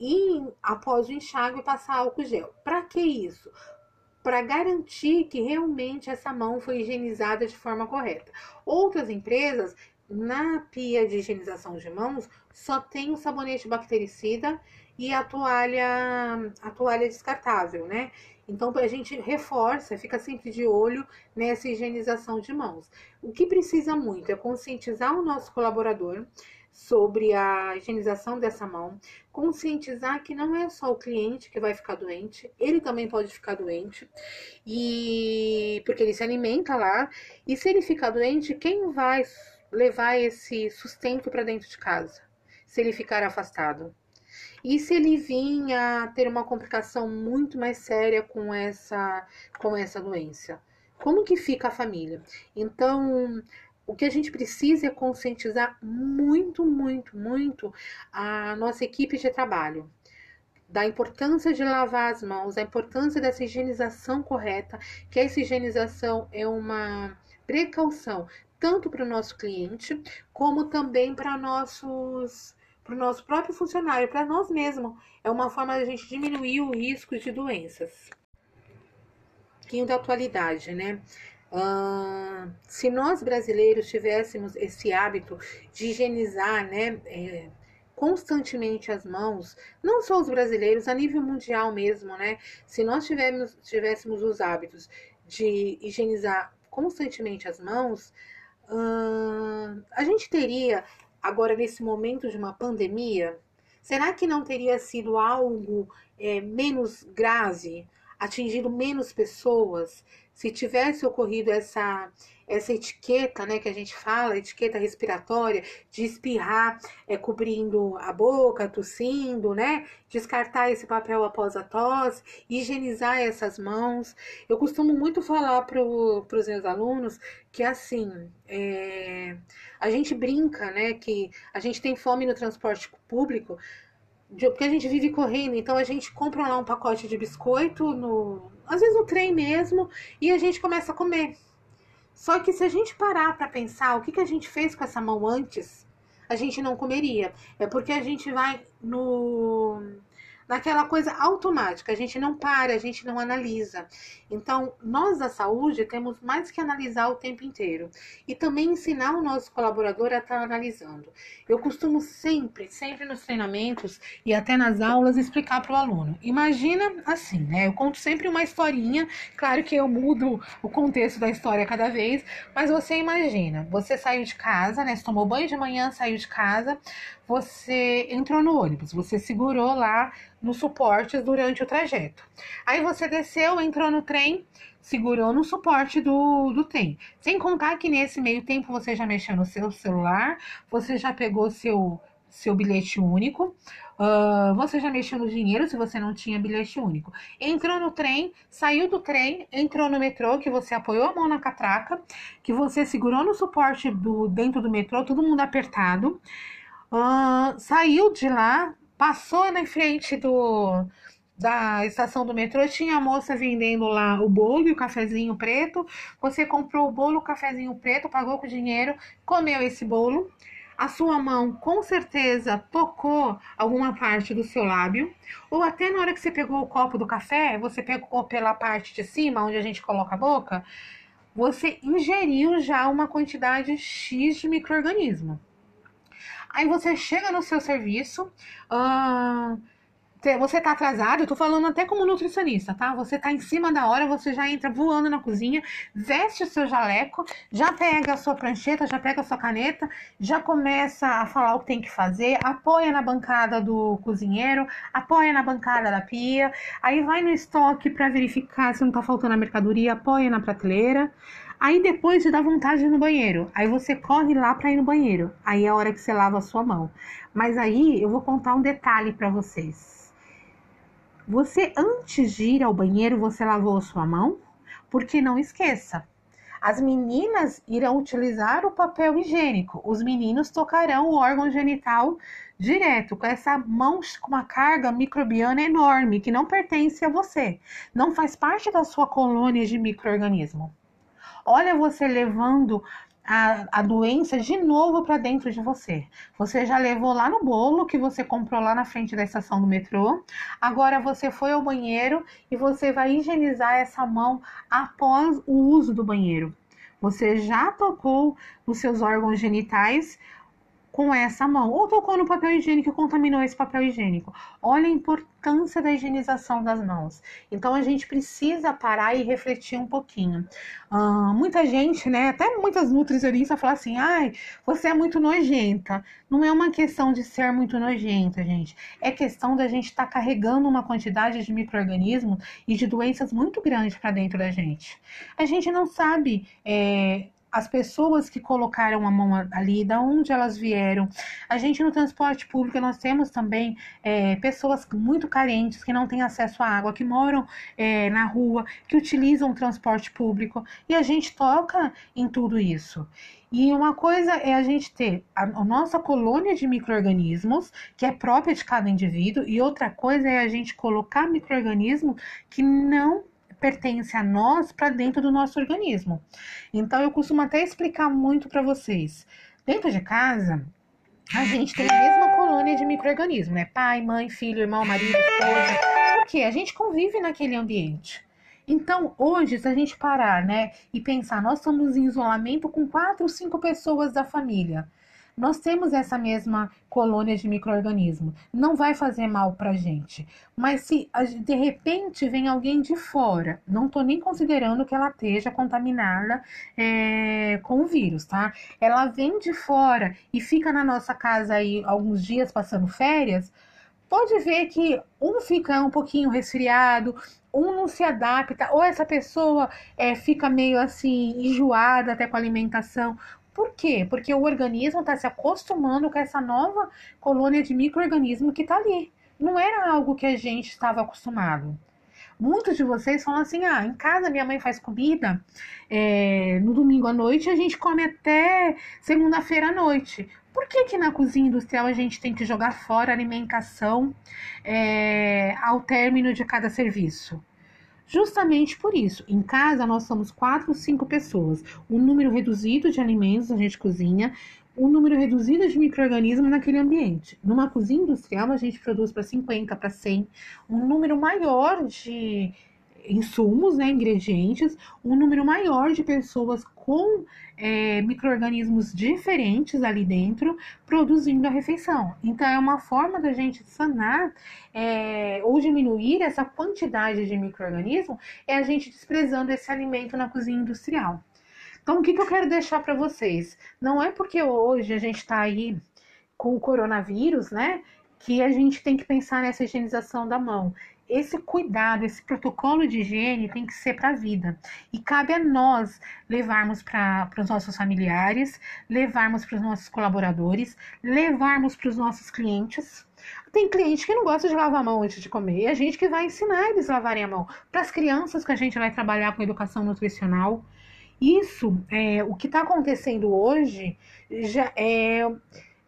e após o enxágue passar álcool gel. Para que isso? Para garantir que realmente essa mão foi higienizada de forma correta. Outras empresas, na pia de higienização de mãos, só tem o sabonete bactericida e a toalha, a toalha descartável, né? Então a gente reforça, fica sempre de olho nessa higienização de mãos. O que precisa muito é conscientizar o nosso colaborador sobre a higienização dessa mão, conscientizar que não é só o cliente que vai ficar doente, ele também pode ficar doente, e porque ele se alimenta lá, e se ele ficar doente, quem vai levar esse sustento para dentro de casa? Se ele ficar afastado. E se ele vinha ter uma complicação muito mais séria com essa, com essa doença? Como que fica a família? Então, o que a gente precisa é conscientizar muito, muito, muito a nossa equipe de trabalho da importância de lavar as mãos, da importância dessa higienização correta, que essa higienização é uma precaução tanto para o nosso cliente como também para nossos para o nosso próprio funcionário, para nós mesmos. É uma forma de a gente diminuir o risco de doenças. Pouquinho da atualidade, né? Se nós brasileiros tivéssemos esse hábito de higienizar, né, é, constantemente as mãos, não só os brasileiros, a nível mundial mesmo, né? Se nós tivéssemos, os hábitos de higienizar constantemente as mãos, uh, a gente teria agora nesse momento de uma pandemia, será que não teria sido algo é, menos grave? atingido menos pessoas, se tivesse ocorrido essa essa etiqueta, né, que a gente fala, etiqueta respiratória, de espirrar, é, cobrindo a boca, tossindo, né, descartar esse papel após a tosse, higienizar essas mãos. Eu costumo muito falar para os meus alunos que, assim, é, a gente brinca, né, que a gente tem fome no transporte público, porque a gente vive correndo, então a gente compra lá um pacote de biscoito, no, às vezes no trem mesmo, e a gente começa a comer. Só que se a gente parar para pensar o que, que a gente fez com essa mão antes, a gente não comeria. É porque a gente vai no naquela coisa automática, a gente não para, a gente não analisa. Então, nós da saúde temos mais que analisar o tempo inteiro e também ensinar o nosso colaborador a estar tá analisando. Eu costumo sempre, sempre nos treinamentos e até nas aulas explicar para o aluno. Imagina assim, né? Eu conto sempre uma historinha, claro que eu mudo o contexto da história cada vez, mas você imagina, você saiu de casa, né? Você tomou banho de manhã, saiu de casa, você entrou no ônibus, você segurou lá nos suportes durante o trajeto. Aí você desceu, entrou no trem, segurou no suporte do, do trem. Sem contar que nesse meio tempo você já mexeu no seu celular, você já pegou seu, seu bilhete único, uh, você já mexeu no dinheiro se você não tinha bilhete único. Entrou no trem, saiu do trem, entrou no metrô, que você apoiou a mão na catraca, que você segurou no suporte do dentro do metrô, todo mundo apertado. Saiu de lá, passou na frente do, da estação do metrô, tinha a moça vendendo lá o bolo e o cafezinho preto. Você comprou o bolo, o cafezinho preto, pagou com dinheiro, comeu esse bolo. A sua mão com certeza tocou alguma parte do seu lábio, ou até na hora que você pegou o copo do café, você pegou pela parte de cima, onde a gente coloca a boca, você ingeriu já uma quantidade X de microorganismo. Aí você chega no seu serviço, uh, você tá atrasado, eu tô falando até como nutricionista, tá? Você tá em cima da hora, você já entra voando na cozinha, veste o seu jaleco, já pega a sua prancheta, já pega a sua caneta, já começa a falar o que tem que fazer, apoia na bancada do cozinheiro, apoia na bancada da pia, aí vai no estoque para verificar se não tá faltando a mercadoria, apoia na prateleira. Aí depois te dá vontade no banheiro. Aí você corre lá para ir no banheiro. Aí é a hora que você lava a sua mão. Mas aí eu vou contar um detalhe para vocês. Você antes de ir ao banheiro, você lavou a sua mão? Porque não esqueça, as meninas irão utilizar o papel higiênico, os meninos tocarão o órgão genital direto, com essa mão com uma carga microbiana enorme que não pertence a você, não faz parte da sua colônia de microorganismo. Olha você levando a, a doença de novo para dentro de você. Você já levou lá no bolo que você comprou lá na frente da estação do metrô. Agora você foi ao banheiro e você vai higienizar essa mão após o uso do banheiro. Você já tocou nos seus órgãos genitais com essa mão, ou tocou no papel higiênico e contaminou esse papel higiênico. Olha a importância da higienização das mãos. Então a gente precisa parar e refletir um pouquinho. Uh, muita gente, né, até muitas nutricionistas falam assim: ai, você é muito nojenta. Não é uma questão de ser muito nojenta, gente. É questão da gente estar tá carregando uma quantidade de micro-organismos e de doenças muito grande para dentro da gente. A gente não sabe. É, as pessoas que colocaram a mão ali, da onde elas vieram. A gente no transporte público nós temos também é, pessoas muito carentes que não têm acesso à água, que moram é, na rua, que utilizam o transporte público e a gente toca em tudo isso. E uma coisa é a gente ter a, a nossa colônia de micro-organismos, que é própria de cada indivíduo, e outra coisa é a gente colocar micro-organismo que não pertence a nós para dentro do nosso organismo. Então eu costumo até explicar muito para vocês. Dentro de casa, a gente tem a mesma colônia de micro-organismos, né? Pai, mãe, filho, irmão, marido, esposa. Porque a gente convive naquele ambiente. Então, hoje, se a gente parar, né, e pensar, nós estamos em isolamento com quatro, cinco pessoas da família nós temos essa mesma colônia de microorganismos. Não vai fazer mal para gente. Mas se de repente vem alguém de fora, não estou nem considerando que ela esteja contaminada é, com o vírus, tá? Ela vem de fora e fica na nossa casa aí alguns dias passando férias pode ver que um fica um pouquinho resfriado, um não se adapta, ou essa pessoa é, fica meio assim enjoada até com a alimentação. Por quê? Porque o organismo está se acostumando com essa nova colônia de micro-organismo que está ali. Não era algo que a gente estava acostumado. Muitos de vocês falam assim: ah, em casa minha mãe faz comida é, no domingo à noite a gente come até segunda-feira à noite. Por que, que na cozinha industrial a gente tem que jogar fora a alimentação é, ao término de cada serviço? Justamente por isso, em casa nós somos quatro, cinco pessoas. Um número reduzido de alimentos a gente cozinha, um número reduzido de micro-organismos naquele ambiente. Numa cozinha industrial, a gente produz para 50, para 100, um número maior de insumos, né, ingredientes, um número maior de pessoas com é, micro-organismos diferentes ali dentro produzindo a refeição. Então, é uma forma da gente sanar é, ou diminuir essa quantidade de micro-organismo, é a gente desprezando esse alimento na cozinha industrial. Então, o que, que eu quero deixar para vocês? Não é porque hoje a gente está aí com o coronavírus, né? Que a gente tem que pensar nessa higienização da mão. Esse cuidado, esse protocolo de higiene tem que ser para a vida. E cabe a nós levarmos para os nossos familiares, levarmos para os nossos colaboradores, levarmos para os nossos clientes. Tem cliente que não gosta de lavar a mão antes de comer, e a gente que vai ensinar eles a lavarem a mão. Para as crianças que a gente vai trabalhar com educação nutricional, isso, é, o que está acontecendo hoje, já é,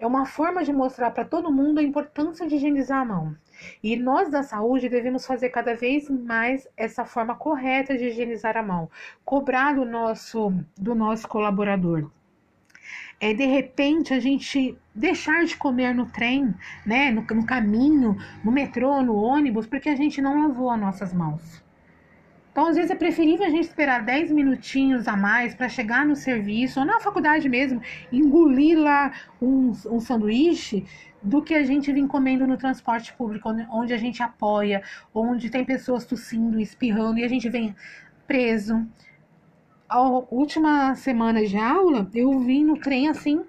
é uma forma de mostrar para todo mundo a importância de higienizar a mão. E nós da saúde devemos fazer cada vez mais essa forma correta de higienizar a mão, cobrar do nosso, do nosso colaborador. É, de repente a gente deixar de comer no trem, né, no, no caminho, no metrô, no ônibus, porque a gente não lavou as nossas mãos. Então, às vezes, é preferível a gente esperar 10 minutinhos a mais para chegar no serviço, ou na faculdade mesmo, engolir lá um, um sanduíche, do que a gente vir comendo no transporte público, onde a gente apoia, onde tem pessoas tossindo, espirrando, e a gente vem preso. A última semana de aula, eu vim no trem assim,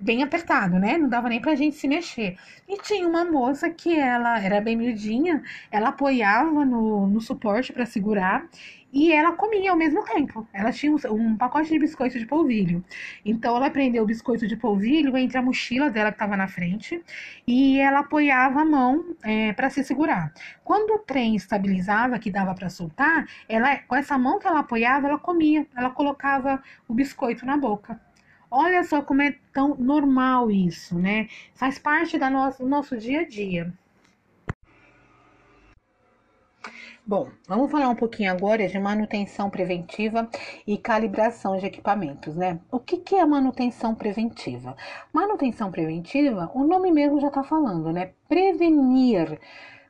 bem apertado, né? Não dava nem pra gente se mexer. E tinha uma moça que ela era bem miudinha, ela apoiava no, no suporte para segurar e ela comia ao mesmo tempo. Ela tinha um, um, pacote de biscoito de polvilho. Então ela prendeu o biscoito de polvilho entre a mochila dela que estava na frente e ela apoiava a mão é, para se segurar. Quando o trem estabilizava, que dava para soltar, ela com essa mão que ela apoiava, ela comia. Ela colocava o biscoito na boca. Olha só como é tão normal isso, né? Faz parte da nosso, do nosso dia a dia. Bom, vamos falar um pouquinho agora de manutenção preventiva e calibração de equipamentos, né? O que, que é manutenção preventiva? Manutenção preventiva, o nome mesmo já está falando, né? Prevenir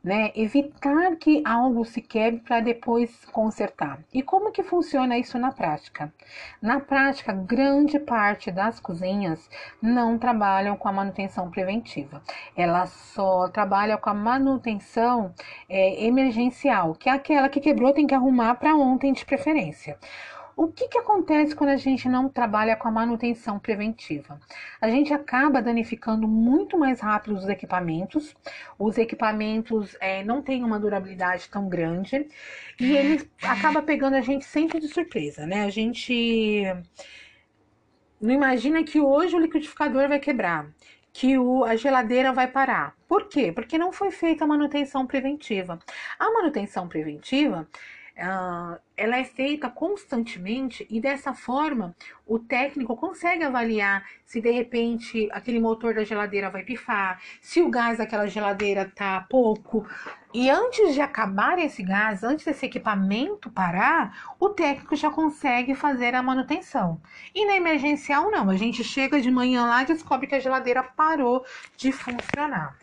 né? Evitar que algo se quebre para depois consertar. E como que funciona isso na prática? Na prática, grande parte das cozinhas não trabalham com a manutenção preventiva. Elas só trabalham com a manutenção é, emergencial, que é aquela que quebrou tem que arrumar para ontem de preferência. O que, que acontece quando a gente não trabalha com a manutenção preventiva? A gente acaba danificando muito mais rápido os equipamentos, os equipamentos é, não têm uma durabilidade tão grande e ele acaba pegando a gente sempre de surpresa, né? A gente não imagina que hoje o liquidificador vai quebrar, que o, a geladeira vai parar. Por quê? Porque não foi feita a manutenção preventiva. A manutenção preventiva ela é feita constantemente e dessa forma o técnico consegue avaliar se de repente aquele motor da geladeira vai pifar, se o gás daquela geladeira tá pouco. E antes de acabar esse gás, antes desse equipamento parar, o técnico já consegue fazer a manutenção. E na emergencial não, a gente chega de manhã lá e descobre que a geladeira parou de funcionar.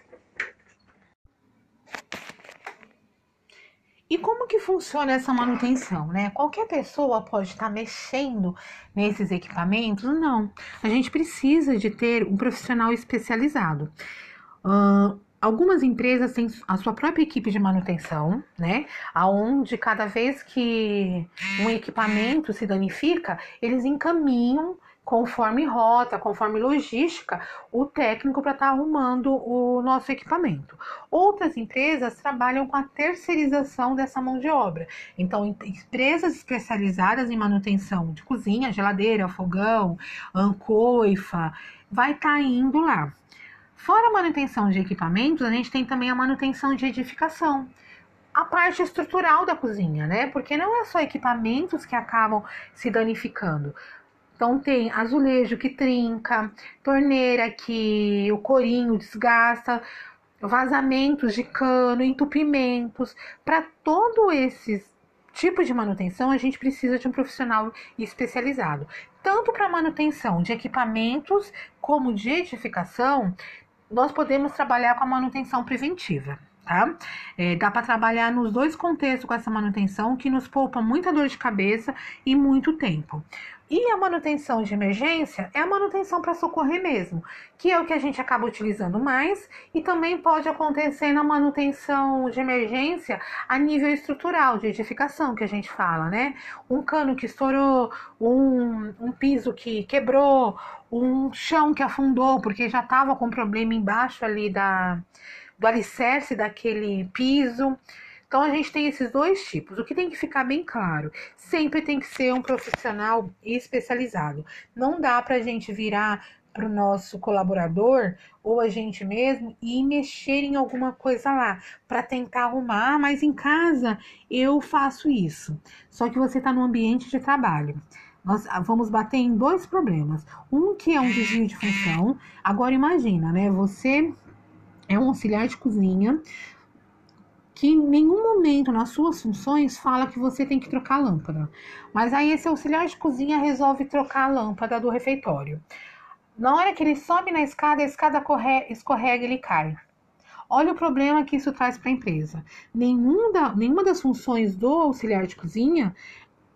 E como que funciona essa manutenção, né? Qualquer pessoa pode estar mexendo nesses equipamentos? Não. A gente precisa de ter um profissional especializado. Uh, algumas empresas têm a sua própria equipe de manutenção, né? Aonde cada vez que um equipamento se danifica, eles encaminham conforme rota, conforme logística, o técnico para estar tá arrumando o nosso equipamento. Outras empresas trabalham com a terceirização dessa mão de obra. Então, empresas especializadas em manutenção de cozinha, geladeira, fogão, coifa, vai estar tá indo lá. Fora a manutenção de equipamentos, a gente tem também a manutenção de edificação a parte estrutural da cozinha, né? Porque não é só equipamentos que acabam se danificando. Então tem azulejo que trinca, torneira que o corinho desgasta, vazamentos de cano, entupimentos. Para todo esses tipos de manutenção, a gente precisa de um profissional especializado. Tanto para manutenção de equipamentos como de edificação, nós podemos trabalhar com a manutenção preventiva tá? É, dá para trabalhar nos dois contextos com essa manutenção, que nos poupa muita dor de cabeça e muito tempo. E a manutenção de emergência é a manutenção para socorrer mesmo, que é o que a gente acaba utilizando mais e também pode acontecer na manutenção de emergência a nível estrutural, de edificação, que a gente fala, né? Um cano que estourou, um, um piso que quebrou, um chão que afundou porque já estava com problema embaixo ali da, do alicerce daquele piso. Então a gente tem esses dois tipos. O que tem que ficar bem claro, sempre tem que ser um profissional especializado. Não dá para a gente virar para o nosso colaborador ou a gente mesmo e mexer em alguma coisa lá para tentar arrumar, ah, mas em casa eu faço isso. Só que você está no ambiente de trabalho. Nós vamos bater em dois problemas. Um que é um desvio de função. Agora imagina, né? Você é um auxiliar de cozinha que em nenhum momento nas suas funções fala que você tem que trocar a lâmpada. Mas aí esse auxiliar de cozinha resolve trocar a lâmpada do refeitório. Na hora que ele sobe na escada, a escada escorrega e ele cai. Olha o problema que isso traz para a empresa. Nenhum da, nenhuma das funções do auxiliar de cozinha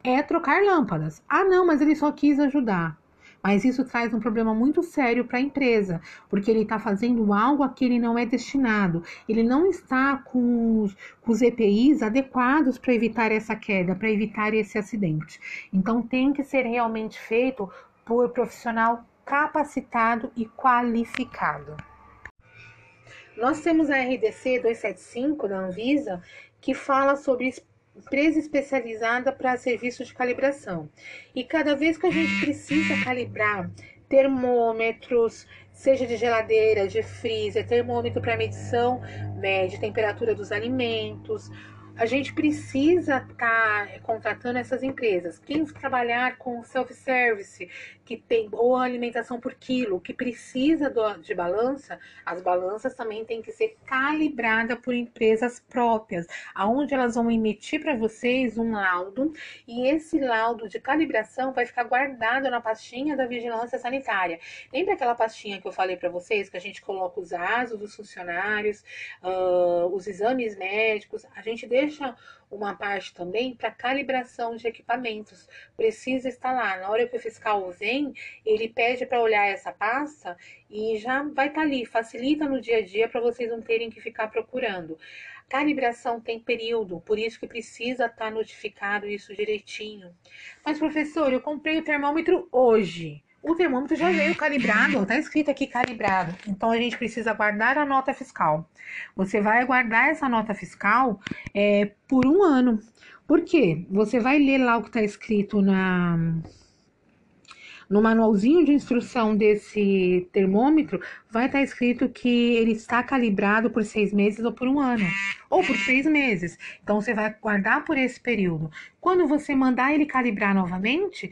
é trocar lâmpadas. Ah, não, mas ele só quis ajudar. Mas isso traz um problema muito sério para a empresa, porque ele está fazendo algo a que ele não é destinado. Ele não está com os, com os EPIs adequados para evitar essa queda, para evitar esse acidente. Então tem que ser realmente feito por profissional capacitado e qualificado. Nós temos a RDC 275 da Anvisa que fala sobre empresa especializada para serviços de calibração. E cada vez que a gente precisa calibrar termômetros, seja de geladeira, de freezer, termômetro para medição né, de temperatura dos alimentos, a gente precisa estar tá contratando essas empresas. Quem trabalhar com self-service, que tem ou alimentação por quilo, que precisa do, de balança, as balanças também têm que ser calibradas por empresas próprias, aonde elas vão emitir para vocês um laudo e esse laudo de calibração vai ficar guardado na pastinha da vigilância sanitária. Lembra aquela pastinha que eu falei para vocês que a gente coloca os ASOS dos funcionários, uh, os exames médicos, a gente deixa uma parte também para calibração de equipamentos. Precisa estar lá. Na hora que o fiscal vem, ele pede para olhar essa pasta e já vai estar tá ali. Facilita no dia a dia para vocês não terem que ficar procurando. Calibração tem período, por isso que precisa estar tá notificado isso direitinho. Mas, professor, eu comprei o termômetro hoje o termômetro já veio calibrado, tá escrito aqui calibrado. Então a gente precisa guardar a nota fiscal. Você vai guardar essa nota fiscal é, por um ano. Por quê? Você vai ler lá o que está escrito na no manualzinho de instrução desse termômetro, vai estar tá escrito que ele está calibrado por seis meses ou por um ano, ou por seis meses. Então, você vai guardar por esse período. Quando você mandar ele calibrar novamente,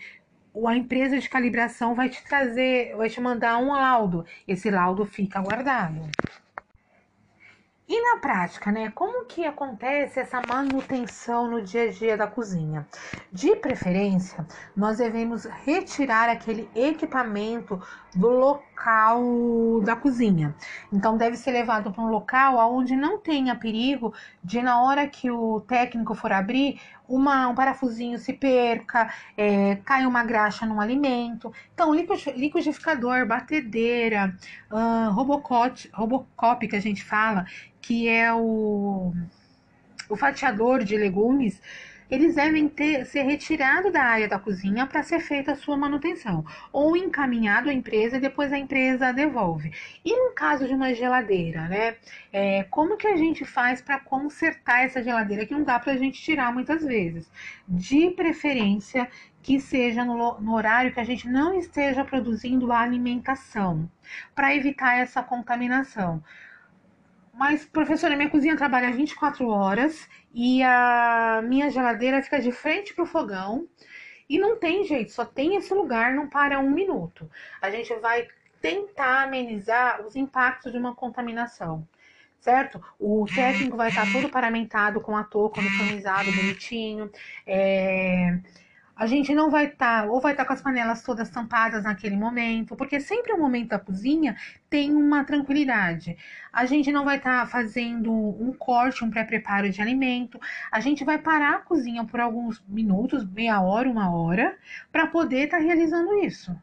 a empresa de calibração vai te trazer, vai te mandar um laudo. Esse laudo fica guardado. E na prática, né? Como que acontece essa manutenção no dia a dia da cozinha? De preferência, nós devemos retirar aquele equipamento do local da cozinha. Então, deve ser levado para um local onde não tenha perigo de, na hora que o técnico for abrir, uma, um parafusinho se perca, é, cai uma graxa no alimento. Então, liquidificador, batedeira, uh, robocop que a gente fala, que é o, o fatiador de legumes, eles devem ter, ser retirados da área da cozinha para ser feita a sua manutenção, ou encaminhado à empresa e depois a empresa devolve. E no caso de uma geladeira, né? É, como que a gente faz para consertar essa geladeira que não dá para a gente tirar muitas vezes? De preferência que seja no, no, horário que a gente não esteja produzindo a alimentação, para evitar essa contaminação. Mas, professora, minha cozinha trabalha 24 horas e a minha geladeira fica de frente para o fogão e não tem jeito, só tem esse lugar, não para um minuto. A gente vai tentar amenizar os impactos de uma contaminação certo? O técnico vai estar todo paramentado com a touca uniformizado, bonitinho. É... A gente não vai estar, tá, ou vai estar tá com as panelas todas tampadas naquele momento, porque sempre o momento da cozinha tem uma tranquilidade. A gente não vai estar tá fazendo um corte, um pré-preparo de alimento. A gente vai parar a cozinha por alguns minutos, meia hora, uma hora, para poder estar tá realizando isso.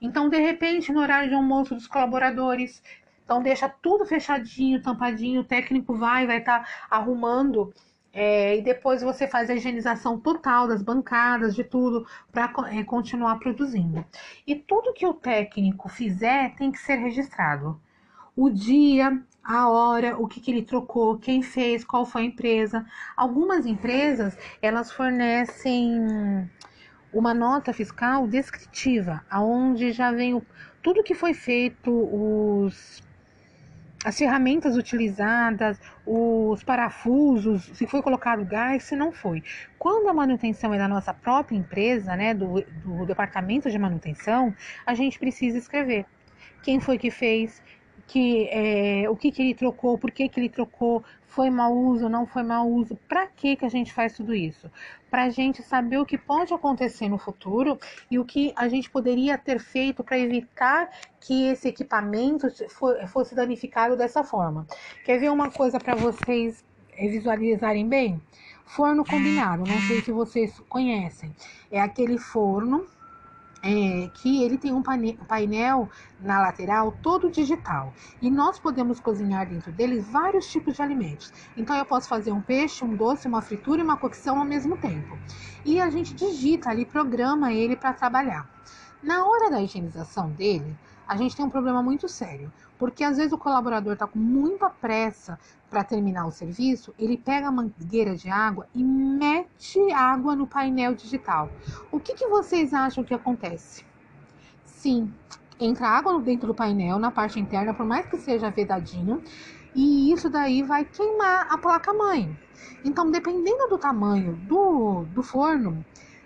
Então, de repente, no horário de almoço dos colaboradores, então deixa tudo fechadinho, tampadinho, o técnico vai, vai estar tá arrumando é, e depois você faz a higienização total das bancadas, de tudo, para é, continuar produzindo. E tudo que o técnico fizer tem que ser registrado. O dia, a hora, o que, que ele trocou, quem fez, qual foi a empresa. Algumas empresas, elas fornecem uma nota fiscal descritiva, aonde já vem o, tudo que foi feito, os as ferramentas utilizadas, os parafusos, se foi colocado gás, se não foi. Quando a manutenção é da nossa própria empresa, né, do, do departamento de manutenção, a gente precisa escrever quem foi que fez, que é, o que, que ele trocou, por que, que ele trocou, foi mau uso, não foi mau uso. Para que, que a gente faz tudo isso? Para a gente saber o que pode acontecer no futuro e o que a gente poderia ter feito para evitar que esse equipamento fosse danificado dessa forma. Quer ver uma coisa para vocês visualizarem bem? Forno combinado, não sei se vocês conhecem. É aquele forno é, que ele tem um painel na lateral todo digital e nós podemos cozinhar dentro dele vários tipos de alimentos. Então eu posso fazer um peixe, um doce, uma fritura e uma cocção ao mesmo tempo. E a gente digita ali, programa ele para trabalhar. Na hora da higienização dele, a gente tem um problema muito sério, porque às vezes o colaborador está com muita pressa para terminar o serviço, ele pega a mangueira de água e mete água no painel digital. O que, que vocês acham que acontece? Sim, entra água dentro do painel, na parte interna, por mais que seja vedadinho, e isso daí vai queimar a placa-mãe. Então, dependendo do tamanho do, do forno,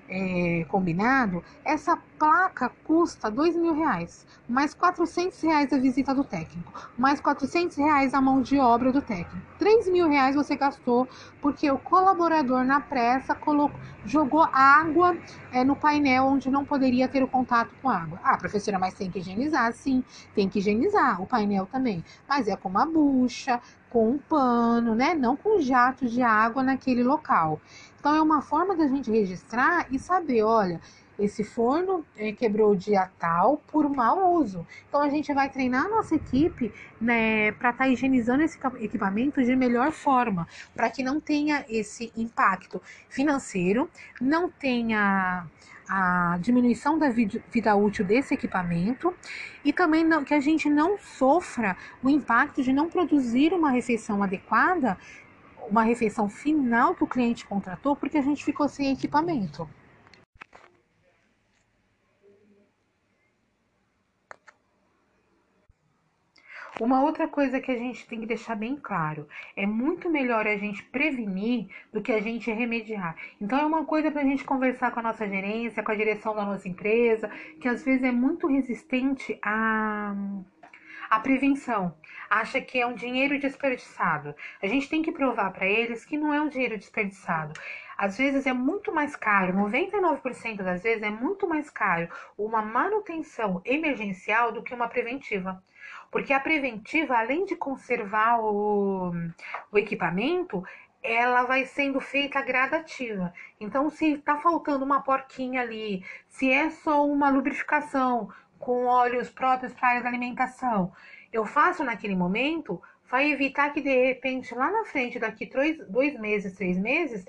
é, combinado, essa placa custa dois mil reais, mais quatrocentos reais a visita do técnico, mais quatrocentos reais a mão de obra do técnico. Três mil reais você gastou porque o colaborador na pressa colocou, jogou água é, no painel onde não poderia ter o contato com água. Ah, professora, mas tem que higienizar, sim, tem que higienizar o painel também, mas é com uma bucha, com um pano, né? Não com jatos de água naquele local. Então é uma forma da gente registrar e saber, olha, esse forno é, quebrou dia tal por mau uso. Então a gente vai treinar a nossa equipe né, para estar tá higienizando esse equipamento de melhor forma, para que não tenha esse impacto financeiro, não tenha a diminuição da vida útil desse equipamento e também não, que a gente não sofra o impacto de não produzir uma refeição adequada, uma refeição final que o cliente contratou porque a gente ficou sem equipamento. Uma outra coisa que a gente tem que deixar bem claro, é muito melhor a gente prevenir do que a gente remediar. Então é uma coisa para a gente conversar com a nossa gerência, com a direção da nossa empresa, que às vezes é muito resistente a a prevenção. Acha que é um dinheiro desperdiçado. A gente tem que provar para eles que não é um dinheiro desperdiçado. Às vezes é muito mais caro, 99% das vezes é muito mais caro uma manutenção emergencial do que uma preventiva. Porque a preventiva, além de conservar o, o equipamento, ela vai sendo feita gradativa. Então, se está faltando uma porquinha ali, se é só uma lubrificação com óleos próprios para a alimentação, eu faço naquele momento, vai evitar que de repente lá na frente, daqui dois, dois meses, três meses,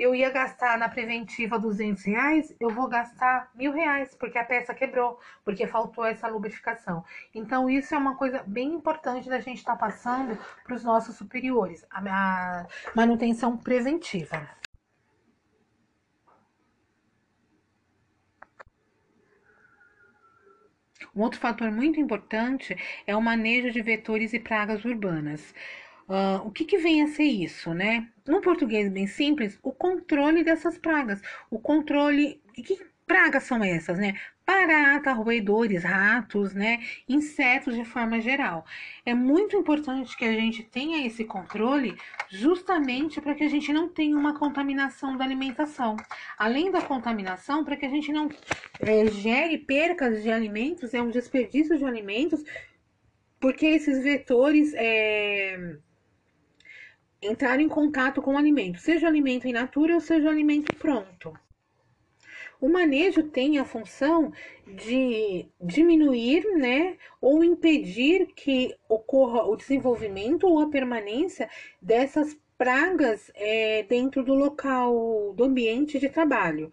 eu ia gastar na preventiva 200 reais, eu vou gastar mil reais, porque a peça quebrou, porque faltou essa lubrificação. Então, isso é uma coisa bem importante da gente estar tá passando para os nossos superiores, a manutenção preventiva. Um outro fator muito importante é o manejo de vetores e pragas urbanas. Uh, o que, que vem a ser isso, né? No português bem simples, o controle dessas pragas. O controle. Que pragas são essas, né? Barata, roedores, ratos, né? Insetos de forma geral. É muito importante que a gente tenha esse controle justamente para que a gente não tenha uma contaminação da alimentação. Além da contaminação, para que a gente não é, gere percas de alimentos, é um desperdício de alimentos, porque esses vetores. É, entrar em contato com o alimento, seja alimento in natura ou seja alimento pronto. O manejo tem a função de diminuir, né, ou impedir que ocorra o desenvolvimento ou a permanência dessas pragas é, dentro do local, do ambiente de trabalho.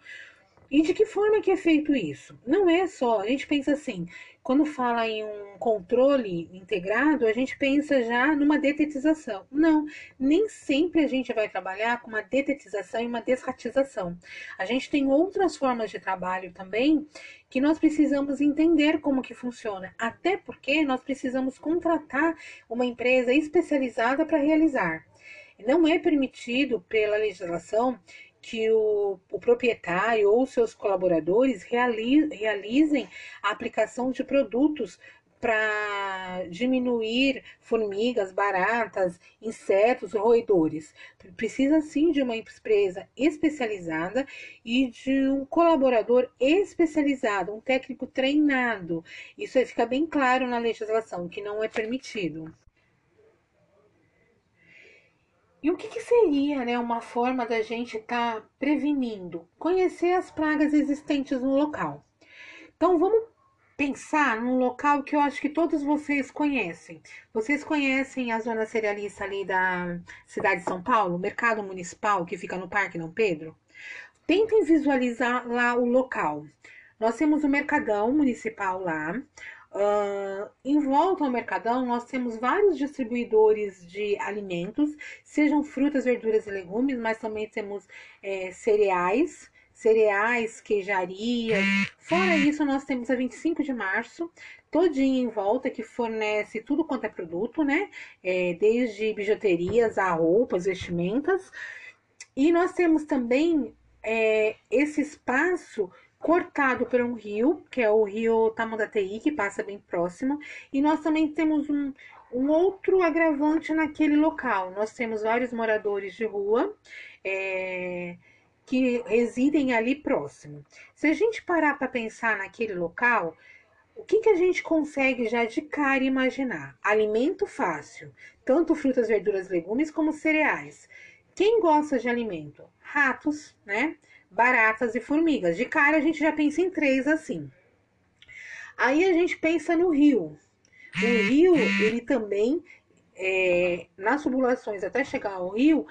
E de que forma que é feito isso? Não é só, a gente pensa assim, quando fala em um controle integrado, a gente pensa já numa detetização. Não, nem sempre a gente vai trabalhar com uma detetização e uma desratização. A gente tem outras formas de trabalho também que nós precisamos entender como que funciona, até porque nós precisamos contratar uma empresa especializada para realizar. Não é permitido pela legislação que o, o proprietário ou seus colaboradores reali, realizem a aplicação de produtos para diminuir formigas, baratas, insetos, roedores. Precisa sim de uma empresa especializada e de um colaborador especializado, um técnico treinado. Isso fica bem claro na legislação, que não é permitido. E o que, que, seria né, uma forma da gente estar tá prevenindo? Conhecer as pragas existentes no local. Então vamos pensar num local que eu acho que todos vocês conhecem. Vocês conhecem a zona cerealista ali da cidade de São Paulo, mercado municipal que fica no Parque Dom Pedro? Tentem visualizar lá o local. Nós temos o mercadão municipal lá, Uh, em volta ao Mercadão, nós temos vários distribuidores de alimentos, sejam frutas, verduras e legumes, mas também temos é, cereais, cereais, queijaria. Fora isso, nós temos a 25 de março, todinha em volta, que fornece tudo quanto é produto, né? É, desde bijuterias a roupas, vestimentas. E nós temos também é, esse espaço cortado por um rio, que é o rio Tamandatei, que passa bem próximo, e nós também temos um, um outro agravante naquele local. Nós temos vários moradores de rua é, que residem ali próximo. Se a gente parar para pensar naquele local, o que, que a gente consegue já de cara imaginar? Alimento fácil, tanto frutas, verduras, legumes como cereais. Quem gosta de alimento? Ratos, né? Baratas e formigas. De cara a gente já pensa em três assim. Aí a gente pensa no rio. O rio, ele também, é, nas tubulações até chegar ao rio,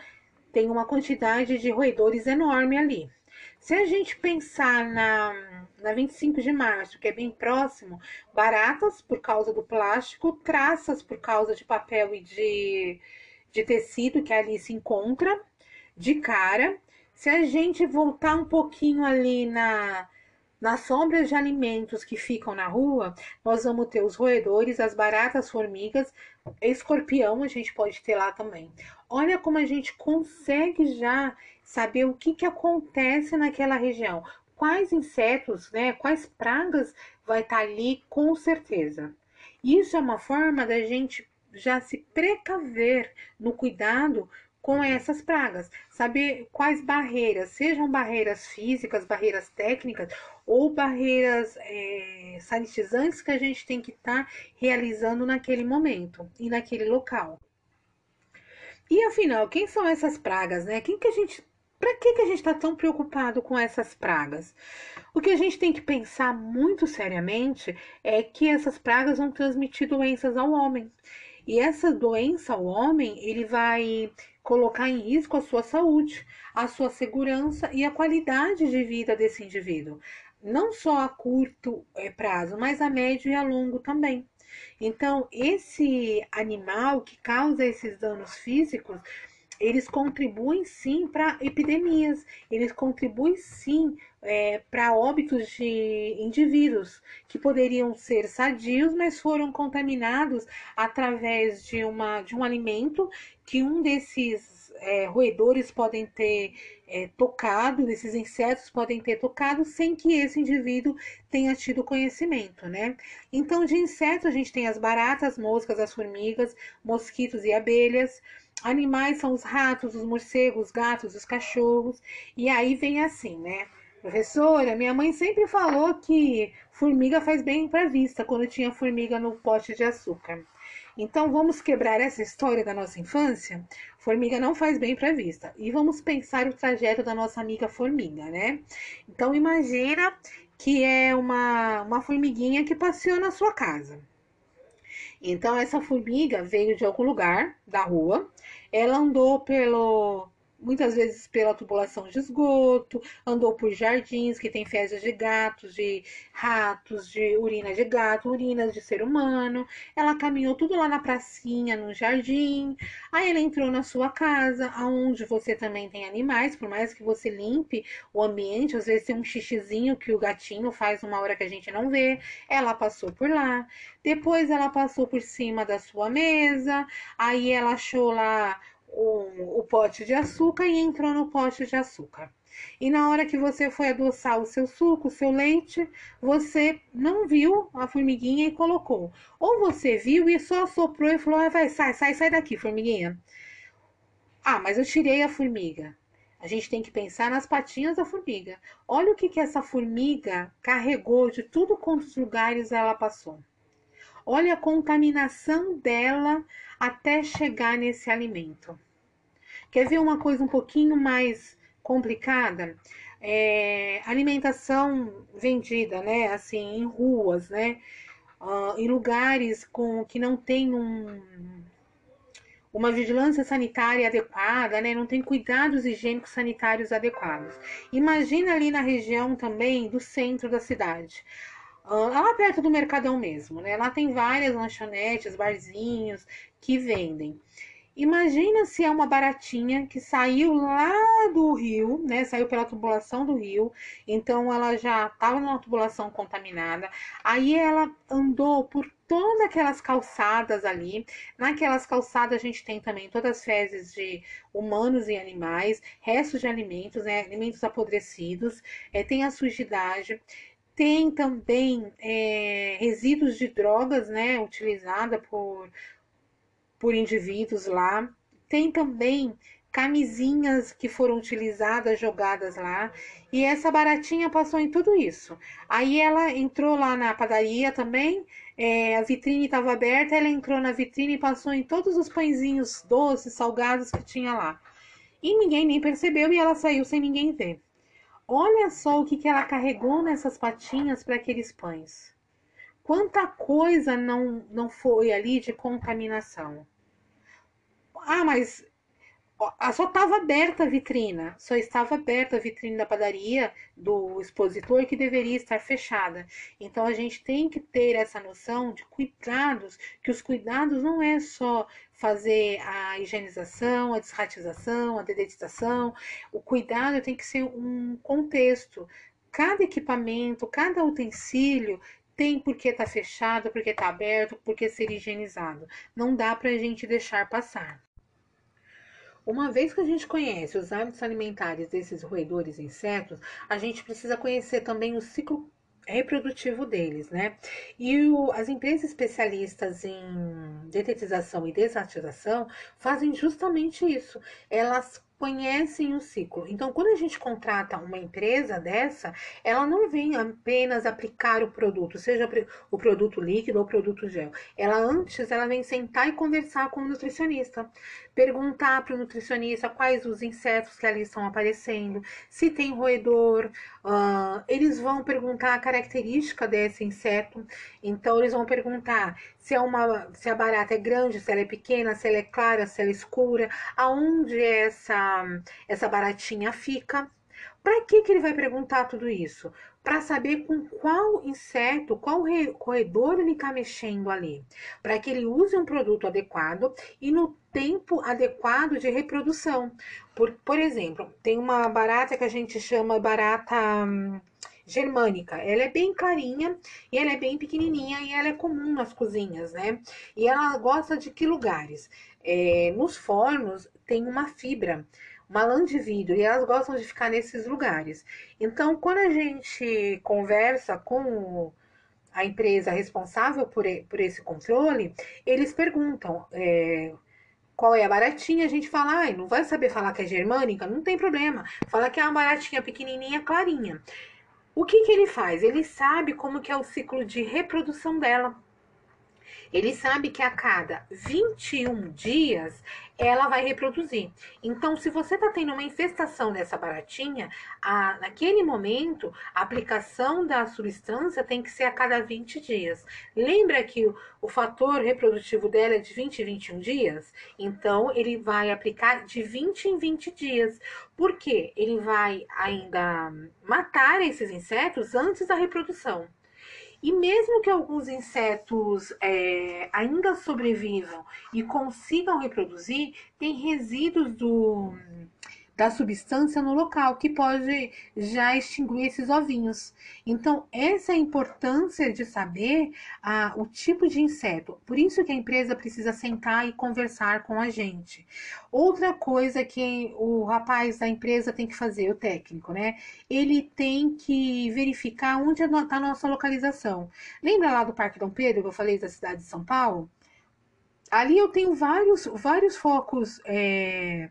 tem uma quantidade de roedores enorme ali. Se a gente pensar na, na 25 de março, que é bem próximo, baratas por causa do plástico, traças por causa de papel e de, de tecido que ali se encontra, de cara, se a gente voltar um pouquinho ali na, nas sombras de alimentos que ficam na rua, nós vamos ter os roedores, as baratas, formigas, escorpião a gente pode ter lá também. Olha como a gente consegue já saber o que, que acontece naquela região. Quais insetos, né, quais pragas vai estar tá ali com certeza. Isso é uma forma da gente já se precaver no cuidado com essas pragas. Saber quais barreiras, sejam barreiras físicas, barreiras técnicas ou barreiras é, sanitizantes que a gente tem que estar tá realizando naquele momento e naquele local. E afinal, quem são essas pragas, né? Quem que a gente para que, que a gente está tão preocupado com essas pragas? O que a gente tem que pensar muito seriamente é que essas pragas vão transmitir doenças ao homem. E essa doença ao homem, ele vai colocar em risco a sua saúde, a sua segurança e a qualidade de vida desse indivíduo, não só a curto eh, prazo, mas a médio e a longo também. Então, esse animal que causa esses danos físicos, eles contribuem sim para epidemias, eles contribuem sim é, para óbitos de indivíduos que poderiam ser sadios, mas foram contaminados através de, uma, de um alimento que um desses é, roedores podem ter é, tocado, desses insetos podem ter tocado sem que esse indivíduo tenha tido conhecimento, né? Então, de insetos, a gente tem as baratas, moscas, as formigas, mosquitos e abelhas. Animais são os ratos, os morcegos, os gatos, os cachorros. E aí vem assim, né? Professora, minha mãe sempre falou que formiga faz bem para a vista quando tinha formiga no pote de açúcar. Então vamos quebrar essa história da nossa infância? Formiga não faz bem para a vista. E vamos pensar o trajeto da nossa amiga formiga, né? Então imagina que é uma, uma formiguinha que passeou na sua casa. Então, essa formiga veio de algum lugar da rua, ela andou pelo muitas vezes pela tubulação de esgoto, andou por jardins que tem fezes de gatos, de ratos, de urina de gato, urinas de ser humano. Ela caminhou tudo lá na pracinha, no jardim. Aí ela entrou na sua casa, aonde você também tem animais, por mais que você limpe o ambiente, às vezes tem um xixizinho que o gatinho faz uma hora que a gente não vê. Ela passou por lá. Depois ela passou por cima da sua mesa, aí ela achou lá o, o pote de açúcar e entrou no pote de açúcar. E na hora que você foi adoçar o seu suco, o seu leite, você não viu a formiguinha e colocou. Ou você viu e só soprou e falou: ah, vai, sai, sai, sai daqui, formiguinha. Ah, mas eu tirei a formiga. A gente tem que pensar nas patinhas da formiga. Olha o que, que essa formiga carregou de tudo quantos lugares ela passou. Olha a contaminação dela até chegar nesse alimento. Quer ver uma coisa um pouquinho mais complicada? É, alimentação vendida, né? Assim, em ruas, né? Uh, em lugares com que não tem um, uma vigilância sanitária adequada, né? Não tem cuidados higiênicos sanitários adequados. Imagina ali na região também do centro da cidade. Uh, lá perto do Mercadão mesmo, né? Lá tem várias lanchonetes, barzinhos que vendem. Imagina se é uma baratinha que saiu lá do rio, né? Saiu pela tubulação do rio, então ela já estava numa tubulação contaminada. Aí ela andou por todas aquelas calçadas ali. Naquelas calçadas a gente tem também todas as fezes de humanos e animais, restos de alimentos, né? Alimentos apodrecidos, é, tem a sujidade. Tem também é, resíduos de drogas, né, utilizada por por indivíduos lá. Tem também camisinhas que foram utilizadas, jogadas lá. E essa baratinha passou em tudo isso. Aí ela entrou lá na padaria também, é, a vitrine estava aberta, ela entrou na vitrine e passou em todos os pãezinhos doces, salgados que tinha lá. E ninguém nem percebeu e ela saiu sem ninguém ver. Olha só o que, que ela carregou nessas patinhas para aqueles pães. Quanta coisa não, não foi ali de contaminação. Ah, mas só estava aberta a vitrina, só estava aberta a vitrine da padaria do expositor que deveria estar fechada. Então a gente tem que ter essa noção de cuidados, que os cuidados não é só fazer a higienização, a desratização, a dedetização. O cuidado tem que ser um contexto. Cada equipamento, cada utensílio tem porque está fechado, porque está aberto, porque ser higienizado. Não dá para a gente deixar passar. Uma vez que a gente conhece os hábitos alimentares desses roedores insetos, a gente precisa conhecer também o ciclo reprodutivo deles, né? E o, as empresas especialistas em detetização e desatização fazem justamente isso. Elas conhecem o ciclo. Então, quando a gente contrata uma empresa dessa, ela não vem apenas aplicar o produto, seja o produto líquido ou o produto gel. Ela antes, ela vem sentar e conversar com o nutricionista, perguntar para o nutricionista quais os insetos que ali estão aparecendo, se tem roedor, uh, eles vão perguntar a característica desse inseto. Então, eles vão perguntar se é uma, se a barata é grande, se ela é pequena, se ela é clara, se ela é escura, aonde essa essa baratinha fica. Para que, que ele vai perguntar tudo isso? Para saber com qual inseto, qual corredor ele está mexendo ali. Para que ele use um produto adequado e no tempo adequado de reprodução. Por, por exemplo, tem uma barata que a gente chama barata hum, germânica. Ela é bem clarinha e ela é bem pequenininha e ela é comum nas cozinhas, né? E ela gosta de que lugares? É, nos fornos tem uma fibra, uma lã de vidro, e elas gostam de ficar nesses lugares. Então, quando a gente conversa com a empresa responsável por, por esse controle, eles perguntam é, qual é a baratinha, a gente fala, ai, não vai saber falar que é germânica? Não tem problema. Fala que é uma baratinha pequenininha, clarinha. O que, que ele faz? Ele sabe como que é o ciclo de reprodução dela. Ele sabe que a cada 21 dias ela vai reproduzir. Então, se você está tendo uma infestação dessa baratinha, a, naquele momento, a aplicação da substância tem que ser a cada 20 dias. Lembra que o, o fator reprodutivo dela é de 20 em 21 dias? Então, ele vai aplicar de 20 em 20 dias. Por quê? Ele vai ainda matar esses insetos antes da reprodução. E mesmo que alguns insetos é, ainda sobrevivam e consigam reproduzir, tem resíduos do, da substância no local, que pode já extinguir esses ovinhos. Então, essa é a importância de saber ah, o tipo de inseto. Por isso que a empresa precisa sentar e conversar com a gente. Outra coisa que o rapaz da empresa tem que fazer, o técnico, né? Ele tem que verificar onde está a nossa localização. Lembra lá do Parque Dom Pedro, que eu falei da cidade de São Paulo? Ali eu tenho vários, vários focos é,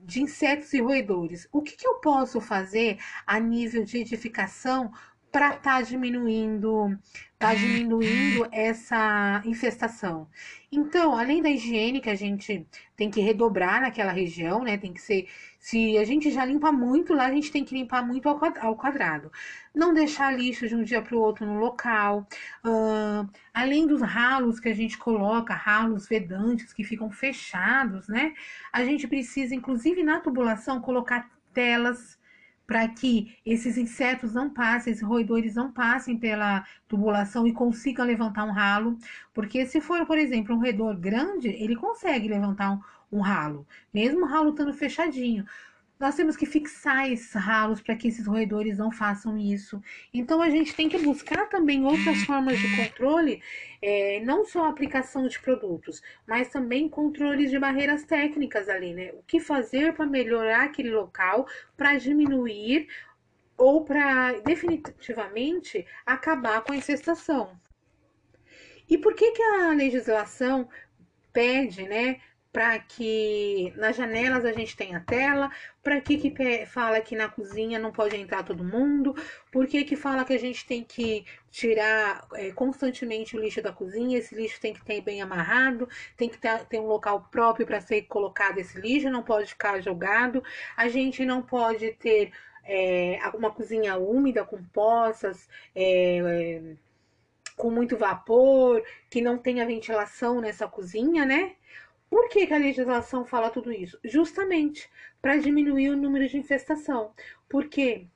de insetos e roedores. O que, que eu posso fazer a nível de edificação para estar tá diminuindo, tá diminuindo essa infestação. Então, além da higiene que a gente tem que redobrar naquela região, né? Tem que ser, se a gente já limpa muito lá, a gente tem que limpar muito ao quadrado. Não deixar lixo de um dia para o outro no local. Uh, além dos ralos que a gente coloca, ralos vedantes que ficam fechados, né? A gente precisa, inclusive na tubulação, colocar telas para que esses insetos não passem, esses roedores não passem pela tubulação e consigam levantar um ralo, porque se for, por exemplo, um roedor grande, ele consegue levantar um, um ralo, mesmo o ralo estando fechadinho. Nós temos que fixar esses ralos para que esses roedores não façam isso. Então a gente tem que buscar também outras formas de controle, é, não só a aplicação de produtos, mas também controles de barreiras técnicas ali, né? O que fazer para melhorar aquele local, para diminuir ou para definitivamente acabar com a infestação. E por que, que a legislação pede, né, para que nas janelas a gente tenha tela, para que que fala que na cozinha não pode entrar todo mundo, por que que fala que a gente tem que tirar é, constantemente o lixo da cozinha, esse lixo tem que ter bem amarrado, tem que ter, ter um local próprio para ser colocado esse lixo, não pode ficar jogado, a gente não pode ter é, uma cozinha úmida com poças, é, com muito vapor, que não tenha ventilação nessa cozinha, né? Por que, que a legislação fala tudo isso? Justamente para diminuir o número de infestação. Porque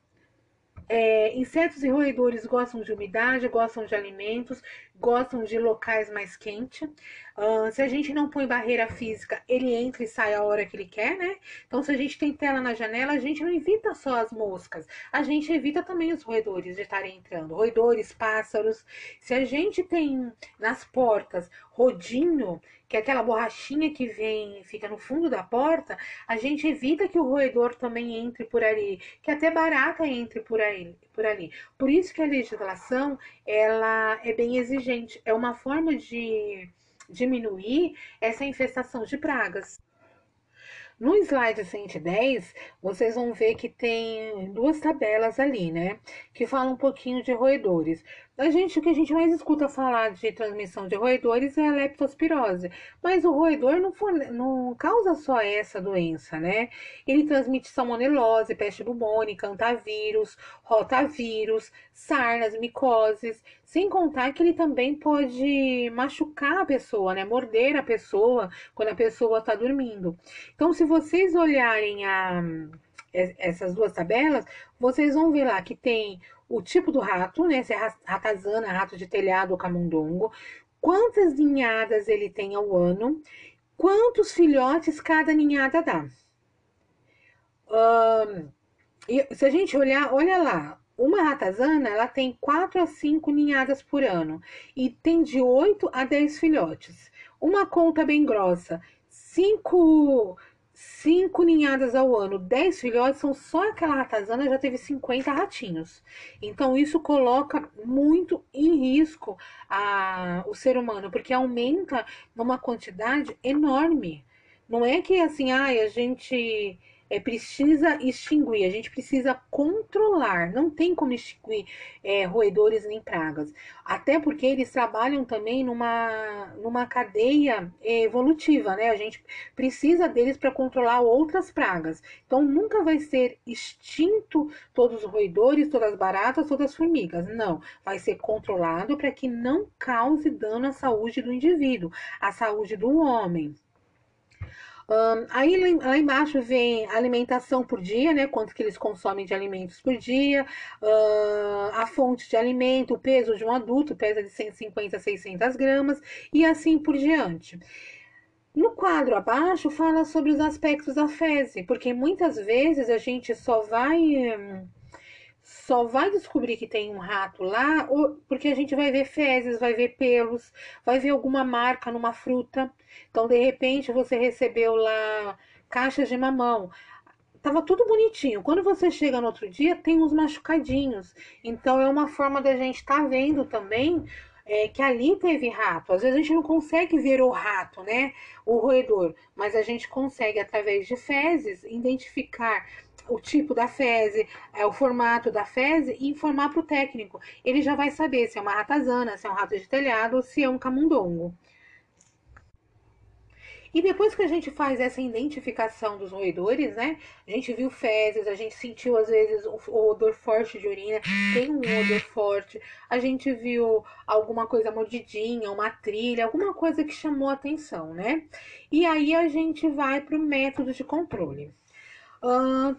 é, insetos e roedores gostam de umidade, gostam de alimentos, gostam de locais mais quentes. Uh, se a gente não põe barreira física, ele entra e sai a hora que ele quer, né? Então, se a gente tem tela na janela, a gente não evita só as moscas, a gente evita também os roedores de estarem entrando. Roedores, pássaros. Se a gente tem nas portas rodinho, que é aquela borrachinha que vem, fica no fundo da porta, a gente evita que o roedor também entre por ali, que até barata entre por aí, por ali. Por isso que a legislação, ela é bem exigente, é uma forma de diminuir essa infestação de pragas. No slide 110, vocês vão ver que tem duas tabelas ali, né? Que falam um pouquinho de roedores. A gente, o que a gente mais escuta falar de transmissão de roedores é a leptospirose. Mas o roedor não, for, não causa só essa doença, né? Ele transmite salmonelose, peste bubônica, antavírus, rotavírus, sarnas, micoses. Sem contar que ele também pode machucar a pessoa, né? Morder a pessoa quando a pessoa está dormindo. Então, se vocês olharem a, essas duas tabelas, vocês vão ver lá que tem o tipo do rato, né? Se é ratazana, rato de telhado ou camundongo, quantas ninhadas ele tem ao ano, quantos filhotes cada ninhada dá. Um, e se a gente olhar, olha lá, uma ratazana, ela tem 4 a 5 ninhadas por ano e tem de 8 a 10 filhotes. Uma conta bem grossa, 5 cinco ninhadas ao ano, 10 filhotes, são só aquela ratazana já teve 50 ratinhos. Então isso coloca muito em risco a, o ser humano, porque aumenta numa quantidade enorme. Não é que assim, ai, a gente é, precisa extinguir, a gente precisa controlar. Não tem como extinguir é, roedores nem pragas. Até porque eles trabalham também numa, numa cadeia evolutiva, né? A gente precisa deles para controlar outras pragas. Então nunca vai ser extinto todos os roedores, todas as baratas, todas as formigas. Não. Vai ser controlado para que não cause dano à saúde do indivíduo, à saúde do homem. Um, aí lá embaixo vem alimentação por dia, né? Quanto que eles consomem de alimentos por dia, uh, a fonte de alimento, o peso de um adulto pesa de 150 a 600 gramas e assim por diante. No quadro abaixo fala sobre os aspectos da fezes, porque muitas vezes a gente só vai. Hum, só vai descobrir que tem um rato lá porque a gente vai ver fezes, vai ver pelos, vai ver alguma marca numa fruta. Então, de repente, você recebeu lá caixas de mamão. Tava tudo bonitinho. Quando você chega no outro dia, tem uns machucadinhos. Então, é uma forma da gente estar tá vendo também é, que ali teve rato. Às vezes a gente não consegue ver o rato, né? O roedor, mas a gente consegue, através de fezes, identificar o tipo da fezes, é, o formato da fezes e informar para o técnico. Ele já vai saber se é uma ratazana, se é um rato de telhado ou se é um camundongo. E depois que a gente faz essa identificação dos roedores, né? A gente viu fezes, a gente sentiu às vezes o odor forte de urina, tem um odor forte, a gente viu alguma coisa mordidinha, uma trilha, alguma coisa que chamou atenção, né? E aí a gente vai para o método de controle.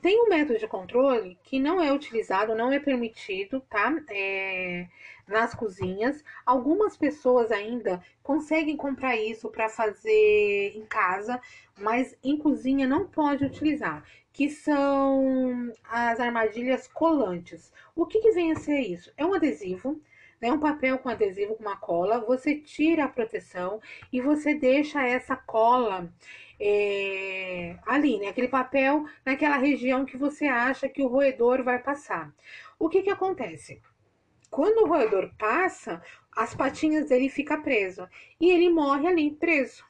Tem um método de controle que não é utilizado, não é permitido, tá? É, nas cozinhas. Algumas pessoas ainda conseguem comprar isso para fazer em casa, mas em cozinha não pode utilizar, que são as armadilhas colantes. O que, que vem a ser isso? É um adesivo né, um papel com adesivo com uma cola, você tira a proteção e você deixa essa cola é, ali, né? Aquele papel naquela região que você acha que o roedor vai passar. O que que acontece? Quando o roedor passa, as patinhas dele ficam preso e ele morre ali preso.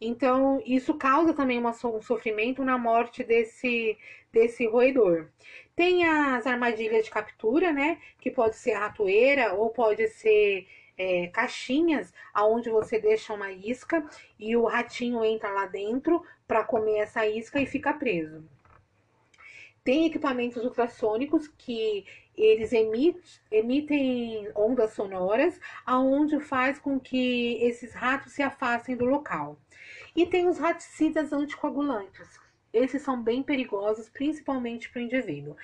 Então, isso causa também uma, um sofrimento na morte desse, desse roedor. Tem as armadilhas de captura, né? Que pode ser ratoeira ou pode ser é, caixinhas aonde você deixa uma isca e o ratinho entra lá dentro para comer essa isca e fica preso. Tem equipamentos ultrassônicos que eles emitem, ondas sonoras, aonde faz com que esses ratos se afastem do local. E tem os raticidas anticoagulantes. Esses são bem perigosos, principalmente para o indivíduo.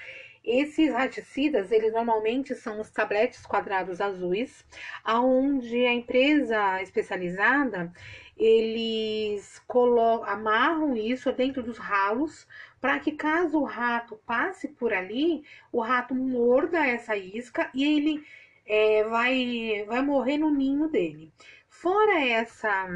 Esses raticidas, eles normalmente são os tabletes quadrados azuis, aonde a empresa especializada, eles amarram isso dentro dos ralos, para que caso o rato passe por ali, o rato morda essa isca e ele é, vai, vai morrer no ninho dele. Fora essa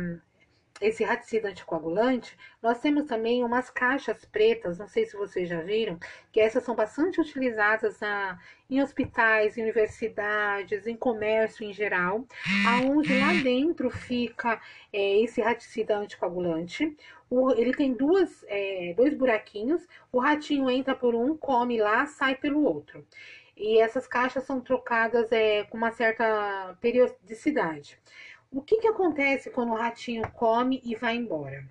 esse raticida anticoagulante, nós temos também umas caixas pretas, não sei se vocês já viram, que essas são bastante utilizadas na, em hospitais, em universidades, em comércio em geral, aonde lá dentro fica é, esse raticida anticoagulante. O, ele tem duas, é, dois buraquinhos, o ratinho entra por um, come lá, sai pelo outro. E essas caixas são trocadas é, com uma certa periodicidade. O que, que acontece quando o ratinho come e vai embora?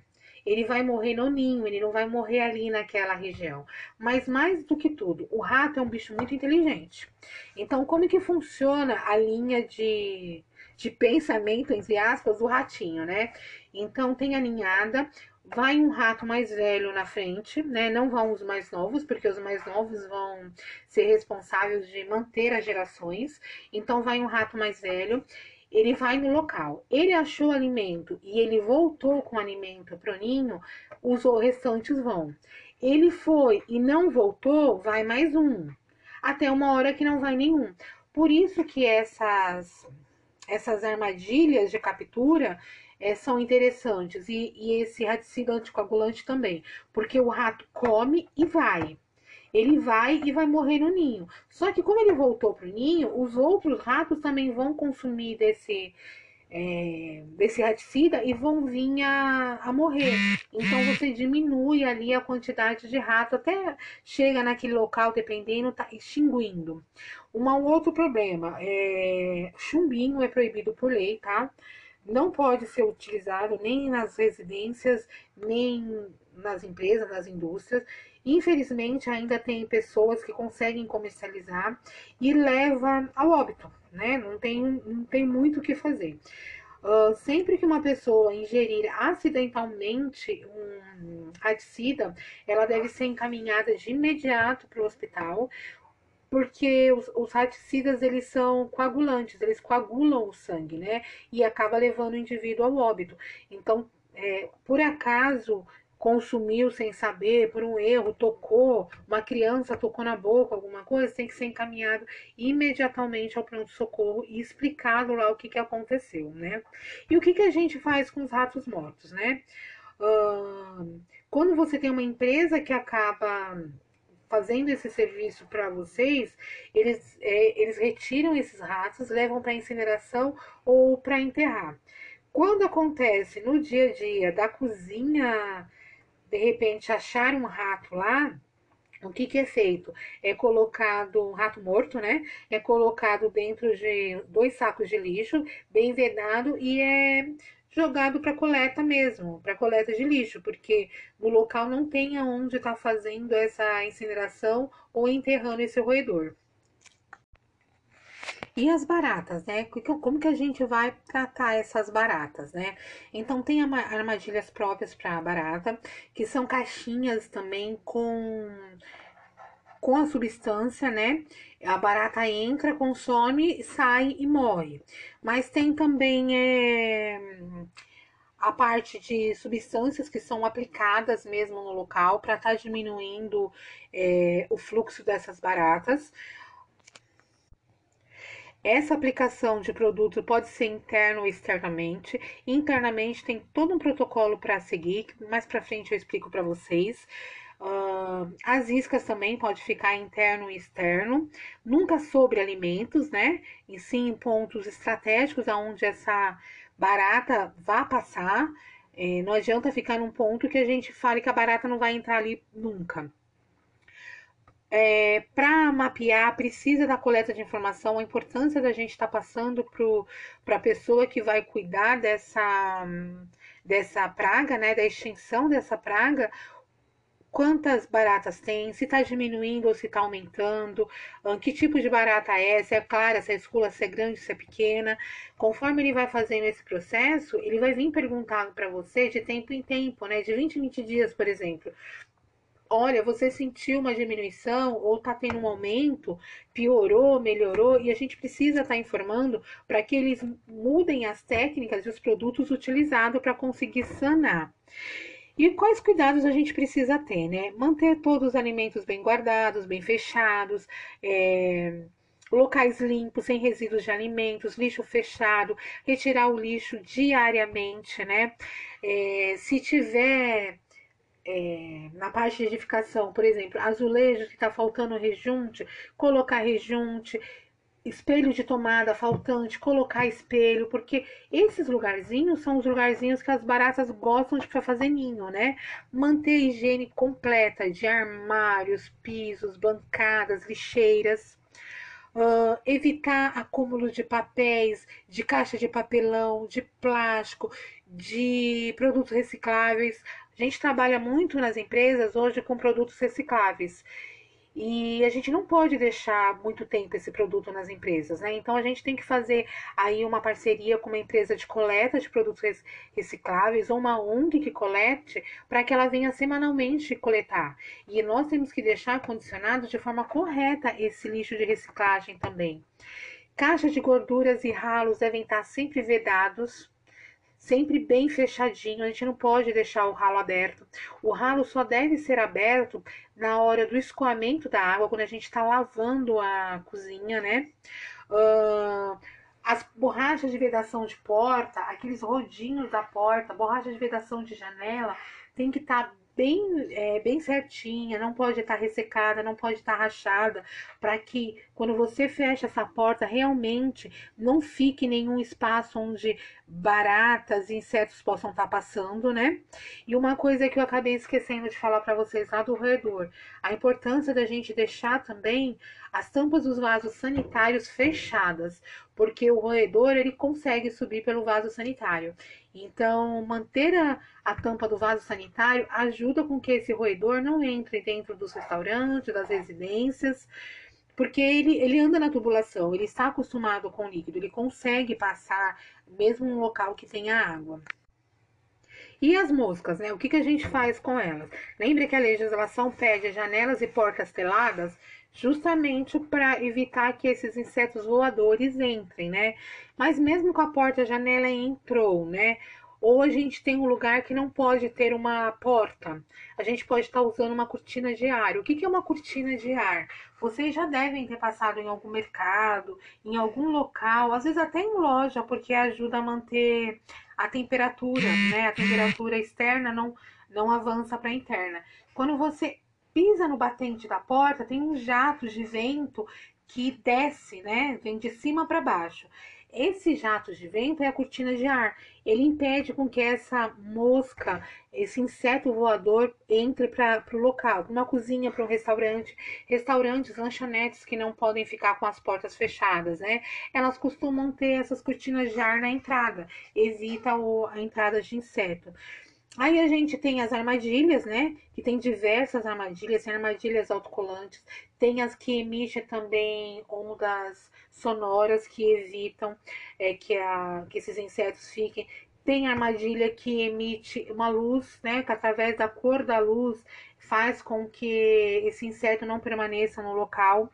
Ele vai morrer no ninho, ele não vai morrer ali naquela região. Mas mais do que tudo, o rato é um bicho muito inteligente. Então, como que funciona a linha de, de pensamento, entre aspas, do ratinho, né? Então, tem a ninhada, vai um rato mais velho na frente, né? Não vão os mais novos, porque os mais novos vão ser responsáveis de manter as gerações. Então, vai um rato mais velho ele vai no local, ele achou alimento e ele voltou com alimento para o ninho, os restantes vão. Ele foi e não voltou, vai mais um. Até uma hora que não vai nenhum. Por isso que essas, essas armadilhas de captura é, são interessantes. E, e esse raticida anticoagulante também. Porque o rato come e vai ele vai e vai morrer no ninho. Só que como ele voltou para o ninho, os outros ratos também vão consumir desse é, desse raticida e vão vir a, a morrer. Então você diminui ali a quantidade de rato até chega naquele local, dependendo, tá extinguindo. Um outro problema é chumbinho é proibido por lei, tá? Não pode ser utilizado nem nas residências, nem nas empresas, nas indústrias. Infelizmente, ainda tem pessoas que conseguem comercializar e leva ao óbito, né? Não tem, não tem muito o que fazer. Uh, sempre que uma pessoa ingerir acidentalmente um raticida, ela deve ser encaminhada de imediato para o hospital, porque os, os eles são coagulantes, eles coagulam o sangue, né? E acaba levando o indivíduo ao óbito. Então, é, por acaso consumiu sem saber, por um erro, tocou, uma criança tocou na boca, alguma coisa, tem que ser encaminhado imediatamente ao pronto-socorro e explicado lá o que, que aconteceu, né? E o que, que a gente faz com os ratos mortos, né? Uh, quando você tem uma empresa que acaba fazendo esse serviço para vocês, eles, é, eles retiram esses ratos, levam para incineração ou para enterrar. Quando acontece no dia a dia da cozinha de repente achar um rato lá, o que, que é feito? É colocado um rato morto, né? É colocado dentro de dois sacos de lixo, bem vedado, e é jogado para coleta mesmo, para coleta de lixo, porque no local não tem aonde estar tá fazendo essa incineração ou enterrando esse roedor. E as baratas, né? Como que a gente vai tratar essas baratas, né? Então, tem armadilhas próprias para barata, que são caixinhas também com, com a substância, né? A barata entra, consome, sai e morre. Mas tem também é, a parte de substâncias que são aplicadas mesmo no local para estar tá diminuindo é, o fluxo dessas baratas. Essa aplicação de produto pode ser interno ou externamente. Internamente tem todo um protocolo para seguir, que mais para frente eu explico para vocês. Uh, as iscas também pode ficar interno e externo, nunca sobre alimentos, né? E sim em pontos estratégicos aonde essa barata vá passar. É, não adianta ficar num ponto que a gente fale que a barata não vai entrar ali nunca é, para mapear, precisa da coleta de informação, a importância da gente estar tá passando para a pessoa que vai cuidar dessa, dessa praga, né, da extinção dessa praga, quantas baratas tem, se está diminuindo ou se está aumentando, que tipo de barata é, se é clara, se é escura, se é grande, se é pequena. Conforme ele vai fazendo esse processo, ele vai vir perguntar para você de tempo em tempo, né, de 20 em 20 dias, por exemplo olha, você sentiu uma diminuição ou está tendo um aumento, piorou, melhorou, e a gente precisa estar tá informando para que eles mudem as técnicas e os produtos utilizados para conseguir sanar. E quais cuidados a gente precisa ter, né? Manter todos os alimentos bem guardados, bem fechados, é, locais limpos, sem resíduos de alimentos, lixo fechado, retirar o lixo diariamente, né? É, se tiver é, na parte de edificação, por exemplo, azulejo que está faltando rejunte, colocar rejunte, espelho de tomada faltante, colocar espelho, porque esses lugarzinhos são os lugarzinhos que as baratas gostam de fazer ninho, né? Manter a higiene completa de armários, pisos, bancadas, lixeiras. Uh, evitar acúmulo de papéis, de caixa de papelão, de plástico, de produtos recicláveis. Gente trabalha muito nas empresas hoje com produtos recicláveis. E a gente não pode deixar muito tempo esse produto nas empresas, né? Então a gente tem que fazer aí uma parceria com uma empresa de coleta de produtos recicláveis ou uma ONG que colete para que ela venha semanalmente coletar. E nós temos que deixar condicionado de forma correta esse lixo de reciclagem também. Caixas de gorduras e ralos devem estar sempre vedados sempre bem fechadinho, a gente não pode deixar o ralo aberto. O ralo só deve ser aberto na hora do escoamento da água, quando a gente está lavando a cozinha, né? Uh, as borrachas de vedação de porta, aqueles rodinhos da porta, borracha de vedação de janela, tem que estar tá bem, é, bem certinha, não pode estar ressecada, não pode estar rachada, para que quando você fecha essa porta, realmente não fique nenhum espaço onde baratas e insetos possam estar passando, né? E uma coisa que eu acabei esquecendo de falar para vocês lá do roedor, a importância da gente deixar também as tampas dos vasos sanitários fechadas, porque o roedor ele consegue subir pelo vaso sanitário. Então, manter a, a tampa do vaso sanitário ajuda com que esse roedor não entre dentro dos restaurantes, das residências, porque ele, ele anda na tubulação, ele está acostumado com o líquido, ele consegue passar mesmo um local que tenha água. E as moscas, né? O que, que a gente faz com elas? Lembre que a legislação pede janelas e portas teladas justamente para evitar que esses insetos voadores entrem, né? Mas mesmo com a porta, a janela entrou, né? Ou a gente tem um lugar que não pode ter uma porta. A gente pode estar usando uma cortina de ar. O que é uma cortina de ar? Vocês já devem ter passado em algum mercado, em algum local, às vezes até em loja, porque ajuda a manter a temperatura, né? A temperatura externa não, não avança para a interna. Quando você pisa no batente da porta, tem um jato de vento que desce, né? Vem de cima para baixo. Esse jato de vento é a cortina de ar. Ele impede com que essa mosca, esse inseto voador, entre para o local. Uma cozinha para um restaurante, restaurantes, lanchonetes que não podem ficar com as portas fechadas, né? Elas costumam ter essas cortinas de ar na entrada, evita a entrada de inseto. Aí a gente tem as armadilhas, né? Que tem diversas armadilhas, tem armadilhas autocolantes, tem as que emitem também ondas sonoras que evitam é, que, a, que esses insetos fiquem. Tem armadilha que emite uma luz, né? Que através da cor da luz faz com que esse inseto não permaneça no local.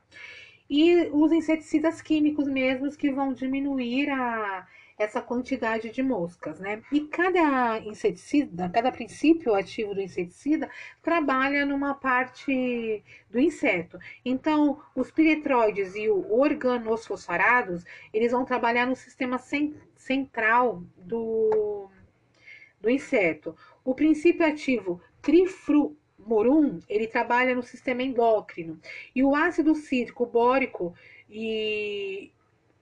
E os inseticidas químicos mesmos que vão diminuir a essa quantidade de moscas, né? E cada inseticida, cada princípio ativo do inseticida trabalha numa parte do inseto. Então, os piretroides e os organosfosforados, eles vão trabalhar no sistema central do, do inseto. O princípio ativo trifrumorum, ele trabalha no sistema endócrino. E o ácido cítrico bórico e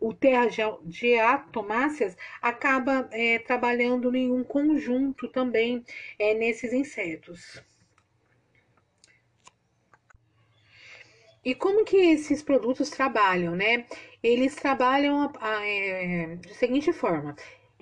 o terra diatomáceas acaba é, trabalhando em um conjunto também é, nesses insetos. E como que esses produtos trabalham, né? Eles trabalham é, de seguinte forma: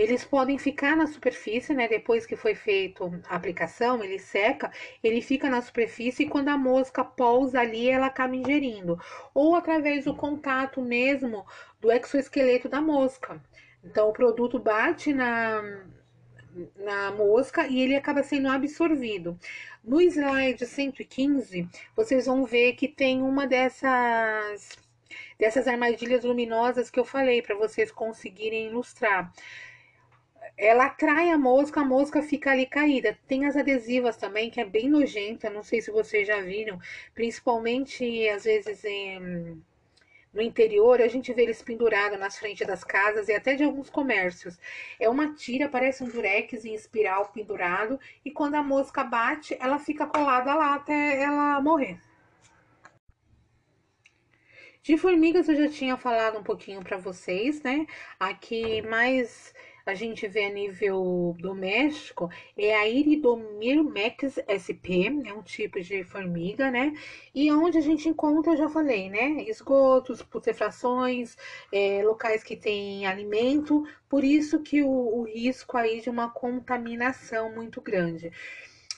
eles podem ficar na superfície, né? Depois que foi feito a aplicação, ele seca, ele fica na superfície e quando a mosca pousa ali, ela acaba ingerindo. Ou através do contato mesmo do exoesqueleto da mosca. Então, o produto bate na, na mosca e ele acaba sendo absorvido. No slide 115, vocês vão ver que tem uma dessas dessas armadilhas luminosas que eu falei para vocês conseguirem ilustrar ela atrai a mosca, a mosca fica ali caída. Tem as adesivas também, que é bem nojenta, não sei se vocês já viram, principalmente às vezes em, no interior, a gente vê eles pendurados nas frentes das casas e até de alguns comércios. É uma tira, parece um durex em espiral pendurado, e quando a mosca bate, ela fica colada lá até ela morrer. De formigas eu já tinha falado um pouquinho para vocês, né? Aqui mais a gente vê a nível doméstico é a Iridomyrmex sp, é um tipo de formiga, né? E onde a gente encontra, eu já falei, né? Esgotos, putrefações, é, locais que tem alimento, por isso que o, o risco aí de uma contaminação muito grande.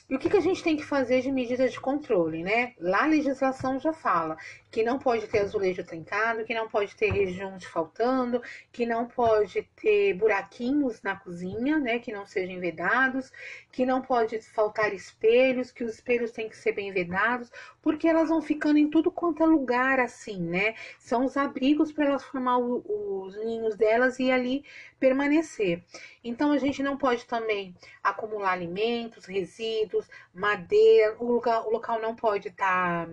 E o que, que a gente tem que fazer de medida de controle, né? Lá a legislação já fala que não pode ter azulejo trincado, que não pode ter rejunte faltando, que não pode ter buraquinhos na cozinha, né? Que não sejam vedados, que não pode faltar espelhos, que os espelhos têm que ser bem vedados, porque elas vão ficando em tudo quanto é lugar assim, né? São os abrigos para elas formar o, os ninhos delas e ali permanecer. Então a gente não pode também acumular alimentos, resíduos, madeira, o, lugar, o local não pode estar tá,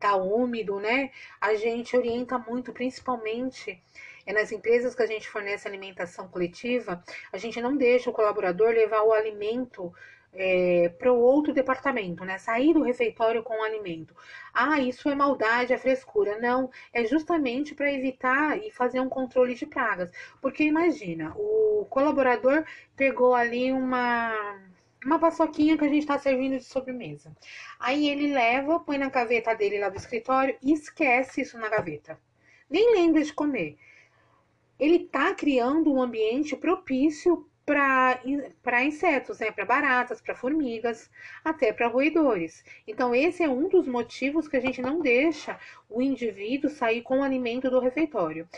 tá úmido, né? A gente orienta muito, principalmente é nas empresas que a gente fornece alimentação coletiva, a gente não deixa o colaborador levar o alimento é, para o outro departamento, né? Sair do refeitório com o alimento. Ah, isso é maldade, é frescura. Não, é justamente para evitar e fazer um controle de pragas. Porque imagina, o colaborador pegou ali uma uma paçoquinha que a gente está servindo de sobremesa. Aí ele leva, põe na gaveta dele lá do escritório e esquece isso na gaveta. Nem lembra de comer. Ele está criando um ambiente propício para insetos, né? para baratas, para formigas, até para roedores. Então, esse é um dos motivos que a gente não deixa o indivíduo sair com o alimento do refeitório.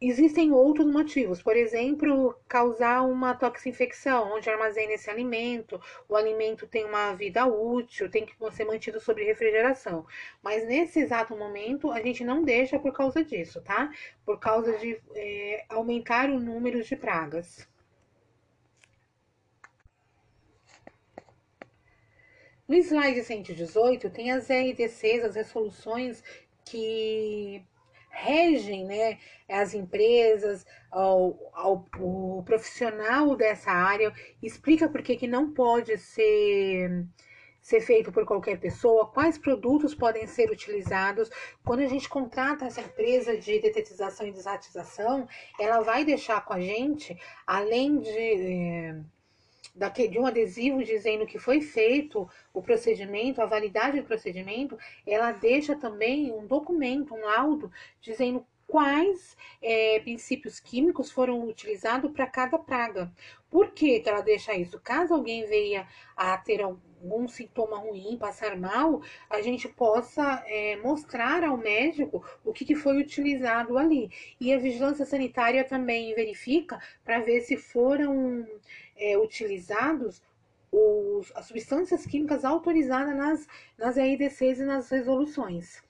Existem outros motivos, por exemplo, causar uma toxinfecção, onde armazena esse alimento, o alimento tem uma vida útil, tem que ser mantido sob refrigeração. Mas nesse exato momento, a gente não deixa por causa disso, tá? Por causa de é, aumentar o número de pragas. No slide 118 tem as RDCs, as resoluções que regem né, as empresas, ao, ao, o profissional dessa área, explica por que, que não pode ser, ser feito por qualquer pessoa, quais produtos podem ser utilizados. Quando a gente contrata essa empresa de detetização e desratização, ela vai deixar com a gente, além de. Eh, de um adesivo dizendo que foi feito o procedimento, a validade do procedimento, ela deixa também um documento, um laudo, dizendo quais é, princípios químicos foram utilizados para cada praga. Por que, que ela deixa isso? Caso alguém venha a ter algum sintoma ruim, passar mal, a gente possa é, mostrar ao médico o que, que foi utilizado ali. E a vigilância sanitária também verifica para ver se foram é, utilizados os, as substâncias químicas autorizadas nas, nas RDCs e nas resoluções.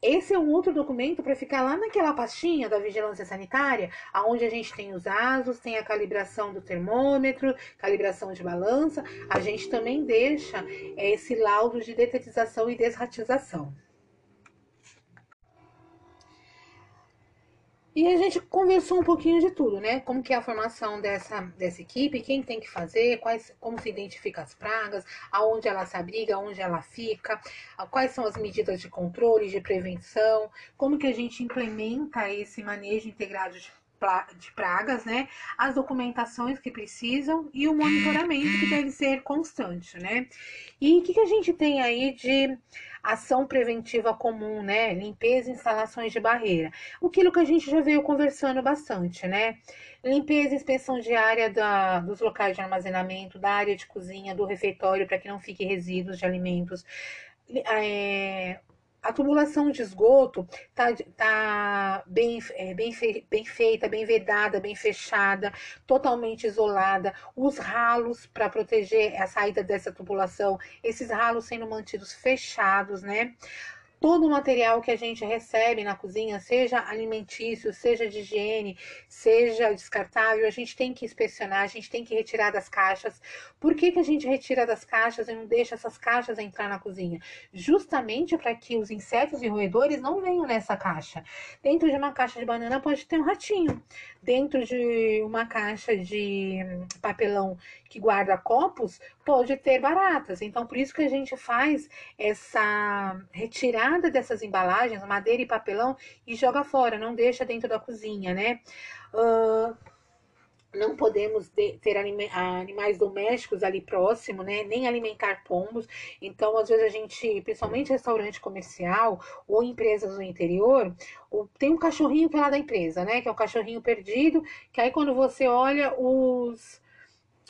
Esse é um outro documento para ficar lá naquela pastinha da vigilância sanitária, aonde a gente tem os ASOS, tem a calibração do termômetro, calibração de balança. A gente também deixa é, esse laudo de detetização e desratização. E a gente conversou um pouquinho de tudo, né? Como que é a formação dessa, dessa equipe, quem tem que fazer, quais, como se identifica as pragas, aonde ela se abriga, aonde ela fica, quais são as medidas de controle, de prevenção, como que a gente implementa esse manejo integrado de de pragas, né? As documentações que precisam e o monitoramento que deve ser constante, né? E o que, que a gente tem aí de ação preventiva comum, né? Limpeza e instalações de barreira. Aquilo que a gente já veio conversando bastante, né? Limpeza e inspeção diária da, dos locais de armazenamento, da área de cozinha, do refeitório, para que não fique resíduos de alimentos. É, a tubulação de esgoto tá, tá bem, é, bem, fe, bem feita, bem vedada, bem fechada, totalmente isolada. Os ralos para proteger a saída dessa tubulação, esses ralos sendo mantidos fechados, né? Todo o material que a gente recebe na cozinha, seja alimentício, seja de higiene, seja descartável, a gente tem que inspecionar, a gente tem que retirar das caixas. Por que, que a gente retira das caixas e não deixa essas caixas entrar na cozinha? Justamente para que os insetos e roedores não venham nessa caixa. Dentro de uma caixa de banana pode ter um ratinho. Dentro de uma caixa de papelão que guarda copos, pode ter baratas. Então, por isso que a gente faz essa retirada dessas embalagens, madeira e papelão, e joga fora, não deixa dentro da cozinha, né? Uh, não podemos ter animais domésticos ali próximo, né? Nem alimentar pombos. Então, às vezes a gente, principalmente restaurante comercial ou empresas no interior, tem um cachorrinho que é lá da empresa, né? Que é um cachorrinho perdido, que aí quando você olha os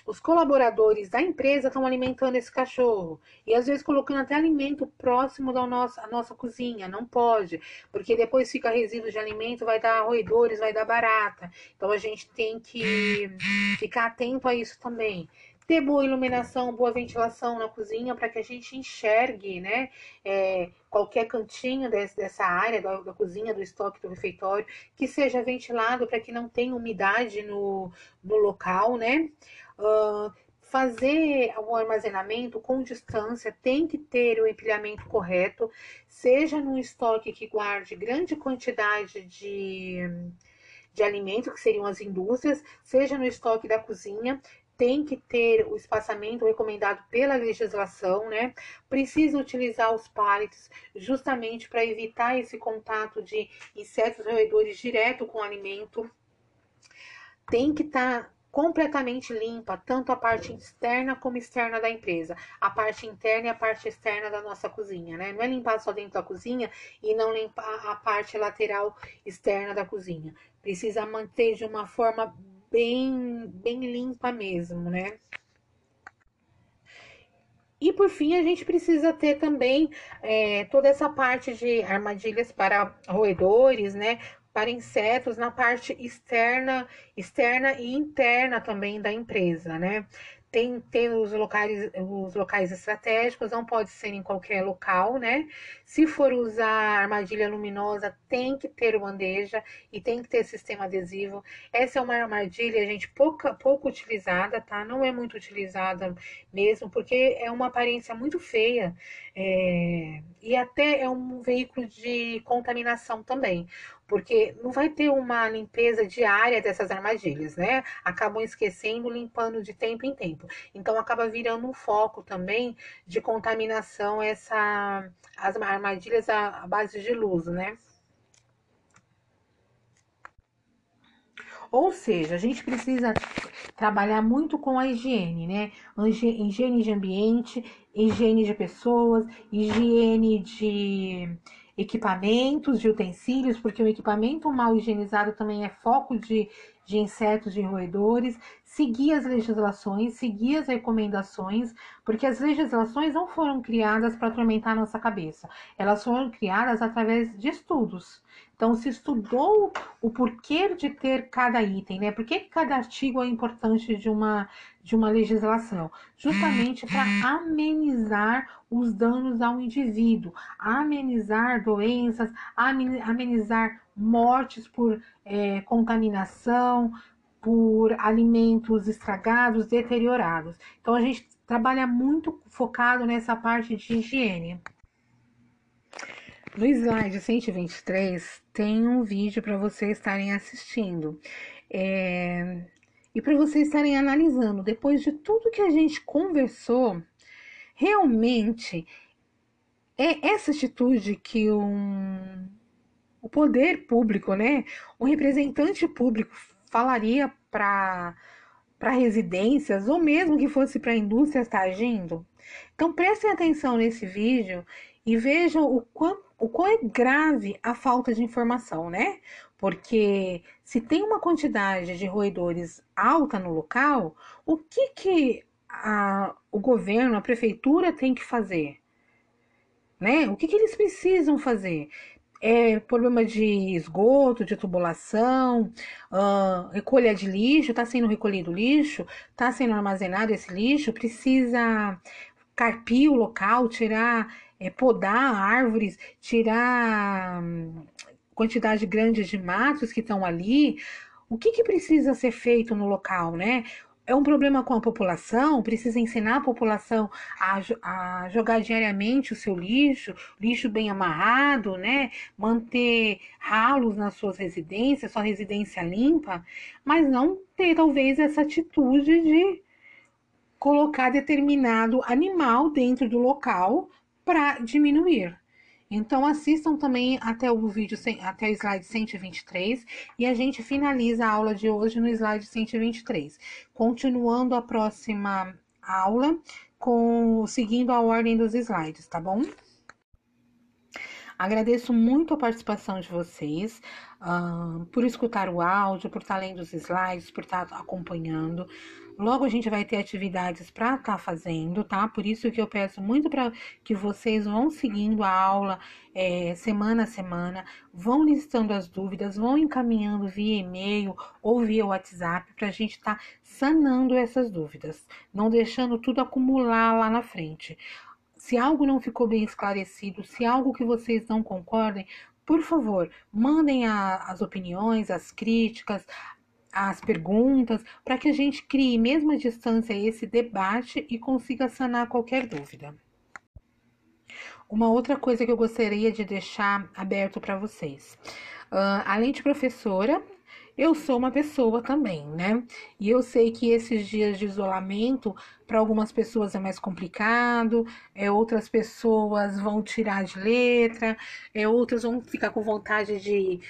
os colaboradores da empresa estão alimentando esse cachorro e às vezes colocando até alimento próximo da nossa, nossa cozinha. Não pode, porque depois fica resíduo de alimento, vai dar roedores, vai dar barata. Então a gente tem que ficar atento a isso também ter boa iluminação, boa ventilação na cozinha para que a gente enxergue, né, é, qualquer cantinho desse, dessa área da, da, cozinha, do estoque do refeitório, que seja ventilado para que não tenha umidade no, no local, né? Uh, fazer o armazenamento com distância, tem que ter o empilhamento correto, seja num estoque que guarde grande quantidade de, de alimento, que seriam as indústrias, seja no estoque da cozinha, tem que ter o espaçamento recomendado pela legislação, né? Precisa utilizar os pallets justamente para evitar esse contato de insetos roedores direto com o alimento. Tem que estar tá completamente limpa, tanto a parte externa como externa da empresa, a parte interna e a parte externa da nossa cozinha, né? Não é limpar só dentro da cozinha e não limpar a parte lateral externa da cozinha. Precisa manter de uma forma bem, bem limpa mesmo, né? E por fim, a gente precisa ter também é, toda essa parte de armadilhas para roedores, né? para insetos na parte externa, externa e interna também da empresa, né? Tem, tem os locais, os locais estratégicos, não pode ser em qualquer local, né? Se for usar armadilha luminosa, tem que ter bandeja e tem que ter sistema adesivo. Essa é uma armadilha, gente, pouca, pouco utilizada, tá? Não é muito utilizada mesmo, porque é uma aparência muito feia é, e até é um veículo de contaminação também porque não vai ter uma limpeza diária dessas armadilhas, né? Acabam esquecendo, limpando de tempo em tempo. Então acaba virando um foco também de contaminação essa as armadilhas à base de luz, né? Ou seja, a gente precisa trabalhar muito com a higiene, né? Higiene de ambiente, higiene de pessoas, higiene de equipamentos, de utensílios, porque o equipamento mal higienizado também é foco de, de insetos e roedores, seguir as legislações, seguir as recomendações, porque as legislações não foram criadas para atormentar nossa cabeça, elas foram criadas através de estudos. Então, se estudou o porquê de ter cada item, né? Por que cada artigo é importante de uma, de uma legislação? Justamente para amenizar os danos ao indivíduo, amenizar doenças, amenizar mortes por é, contaminação, por alimentos estragados, deteriorados. Então, a gente trabalha muito focado nessa parte de higiene. No slide 123 tem um vídeo para vocês estarem assistindo. É, e para vocês estarem analisando, depois de tudo que a gente conversou, realmente é essa atitude que um, o poder público, né, um representante público falaria para para residências ou mesmo que fosse para indústria está agindo? Então prestem atenção nesse vídeo e vejam o quão, o quão é grave a falta de informação, né? Porque se tem uma quantidade de roedores alta no local, o que, que a, o governo, a prefeitura tem que fazer? Né? O que, que eles precisam fazer? É problema de esgoto, de tubulação, uh, recolha de lixo, está sendo recolhido lixo, está sendo armazenado esse lixo, precisa carpir o local, tirar é, podar árvores, tirar hum, quantidade grande de matos que estão ali. O que, que precisa ser feito no local, né? é um problema com a população, precisa ensinar a população a, a, jogar diariamente o seu lixo, lixo bem amarrado, né? Manter ralos nas suas residências, sua residência limpa, mas não ter talvez essa atitude de colocar determinado animal dentro do local para diminuir. Então assistam também até o vídeo, até o slide 123 e a gente finaliza a aula de hoje no slide 123, continuando a próxima aula com seguindo a ordem dos slides, tá bom? Agradeço muito a participação de vocês, uh, por escutar o áudio, por estar lendo os slides, por estar acompanhando. Logo a gente vai ter atividades para estar tá fazendo, tá? Por isso que eu peço muito para que vocês vão seguindo a aula é, semana a semana, vão listando as dúvidas, vão encaminhando via e-mail ou via WhatsApp para a gente estar tá sanando essas dúvidas, não deixando tudo acumular lá na frente. Se algo não ficou bem esclarecido, se algo que vocês não concordem, por favor, mandem a, as opiniões, as críticas, as perguntas, para que a gente crie, mesmo à distância, esse debate e consiga sanar qualquer dúvida. Uma outra coisa que eu gostaria de deixar aberto para vocês. Uh, além de professora, eu sou uma pessoa também, né? E eu sei que esses dias de isolamento, para algumas pessoas é mais complicado, é, outras pessoas vão tirar de letra, é, outras vão ficar com vontade de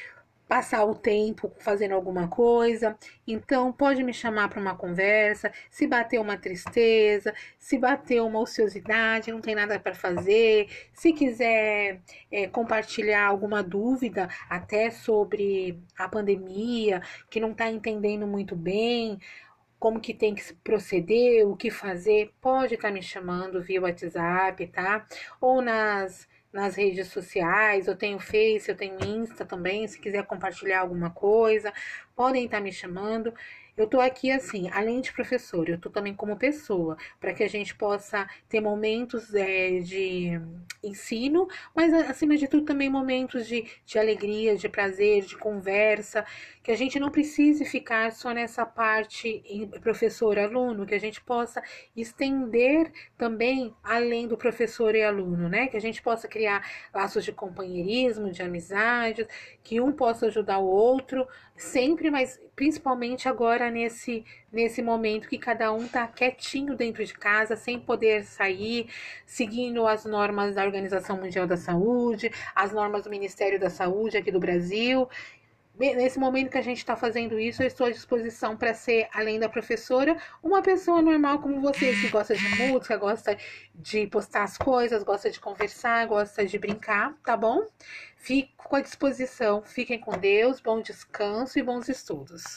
passar o tempo fazendo alguma coisa. Então, pode me chamar para uma conversa. Se bater uma tristeza, se bater uma ociosidade, não tem nada para fazer. Se quiser é, compartilhar alguma dúvida, até sobre a pandemia, que não está entendendo muito bem. Como que tem que proceder, o que fazer, pode estar tá me chamando via WhatsApp, tá? Ou nas nas redes sociais, eu tenho Face, eu tenho Insta também, se quiser compartilhar alguma coisa, podem estar me chamando. Eu tô aqui assim, além de professor, eu tô também como pessoa, para que a gente possa ter momentos é, de ensino, mas acima de tudo também momentos de, de alegria, de prazer, de conversa, que a gente não precise ficar só nessa parte professor-aluno, que a gente possa estender também além do professor e aluno, né? Que a gente possa criar laços de companheirismo, de amizade, que um possa ajudar o outro, sempre, mas principalmente agora nesse nesse momento que cada um tá quietinho dentro de casa, sem poder sair, seguindo as normas da Organização Mundial da Saúde, as normas do Ministério da Saúde aqui do Brasil nesse momento que a gente está fazendo isso, eu estou à disposição para ser, além da professora, uma pessoa normal como você, que gosta de música, gosta de postar as coisas, gosta de conversar, gosta de brincar, tá bom? Fico à disposição. Fiquem com Deus, bom descanso e bons estudos.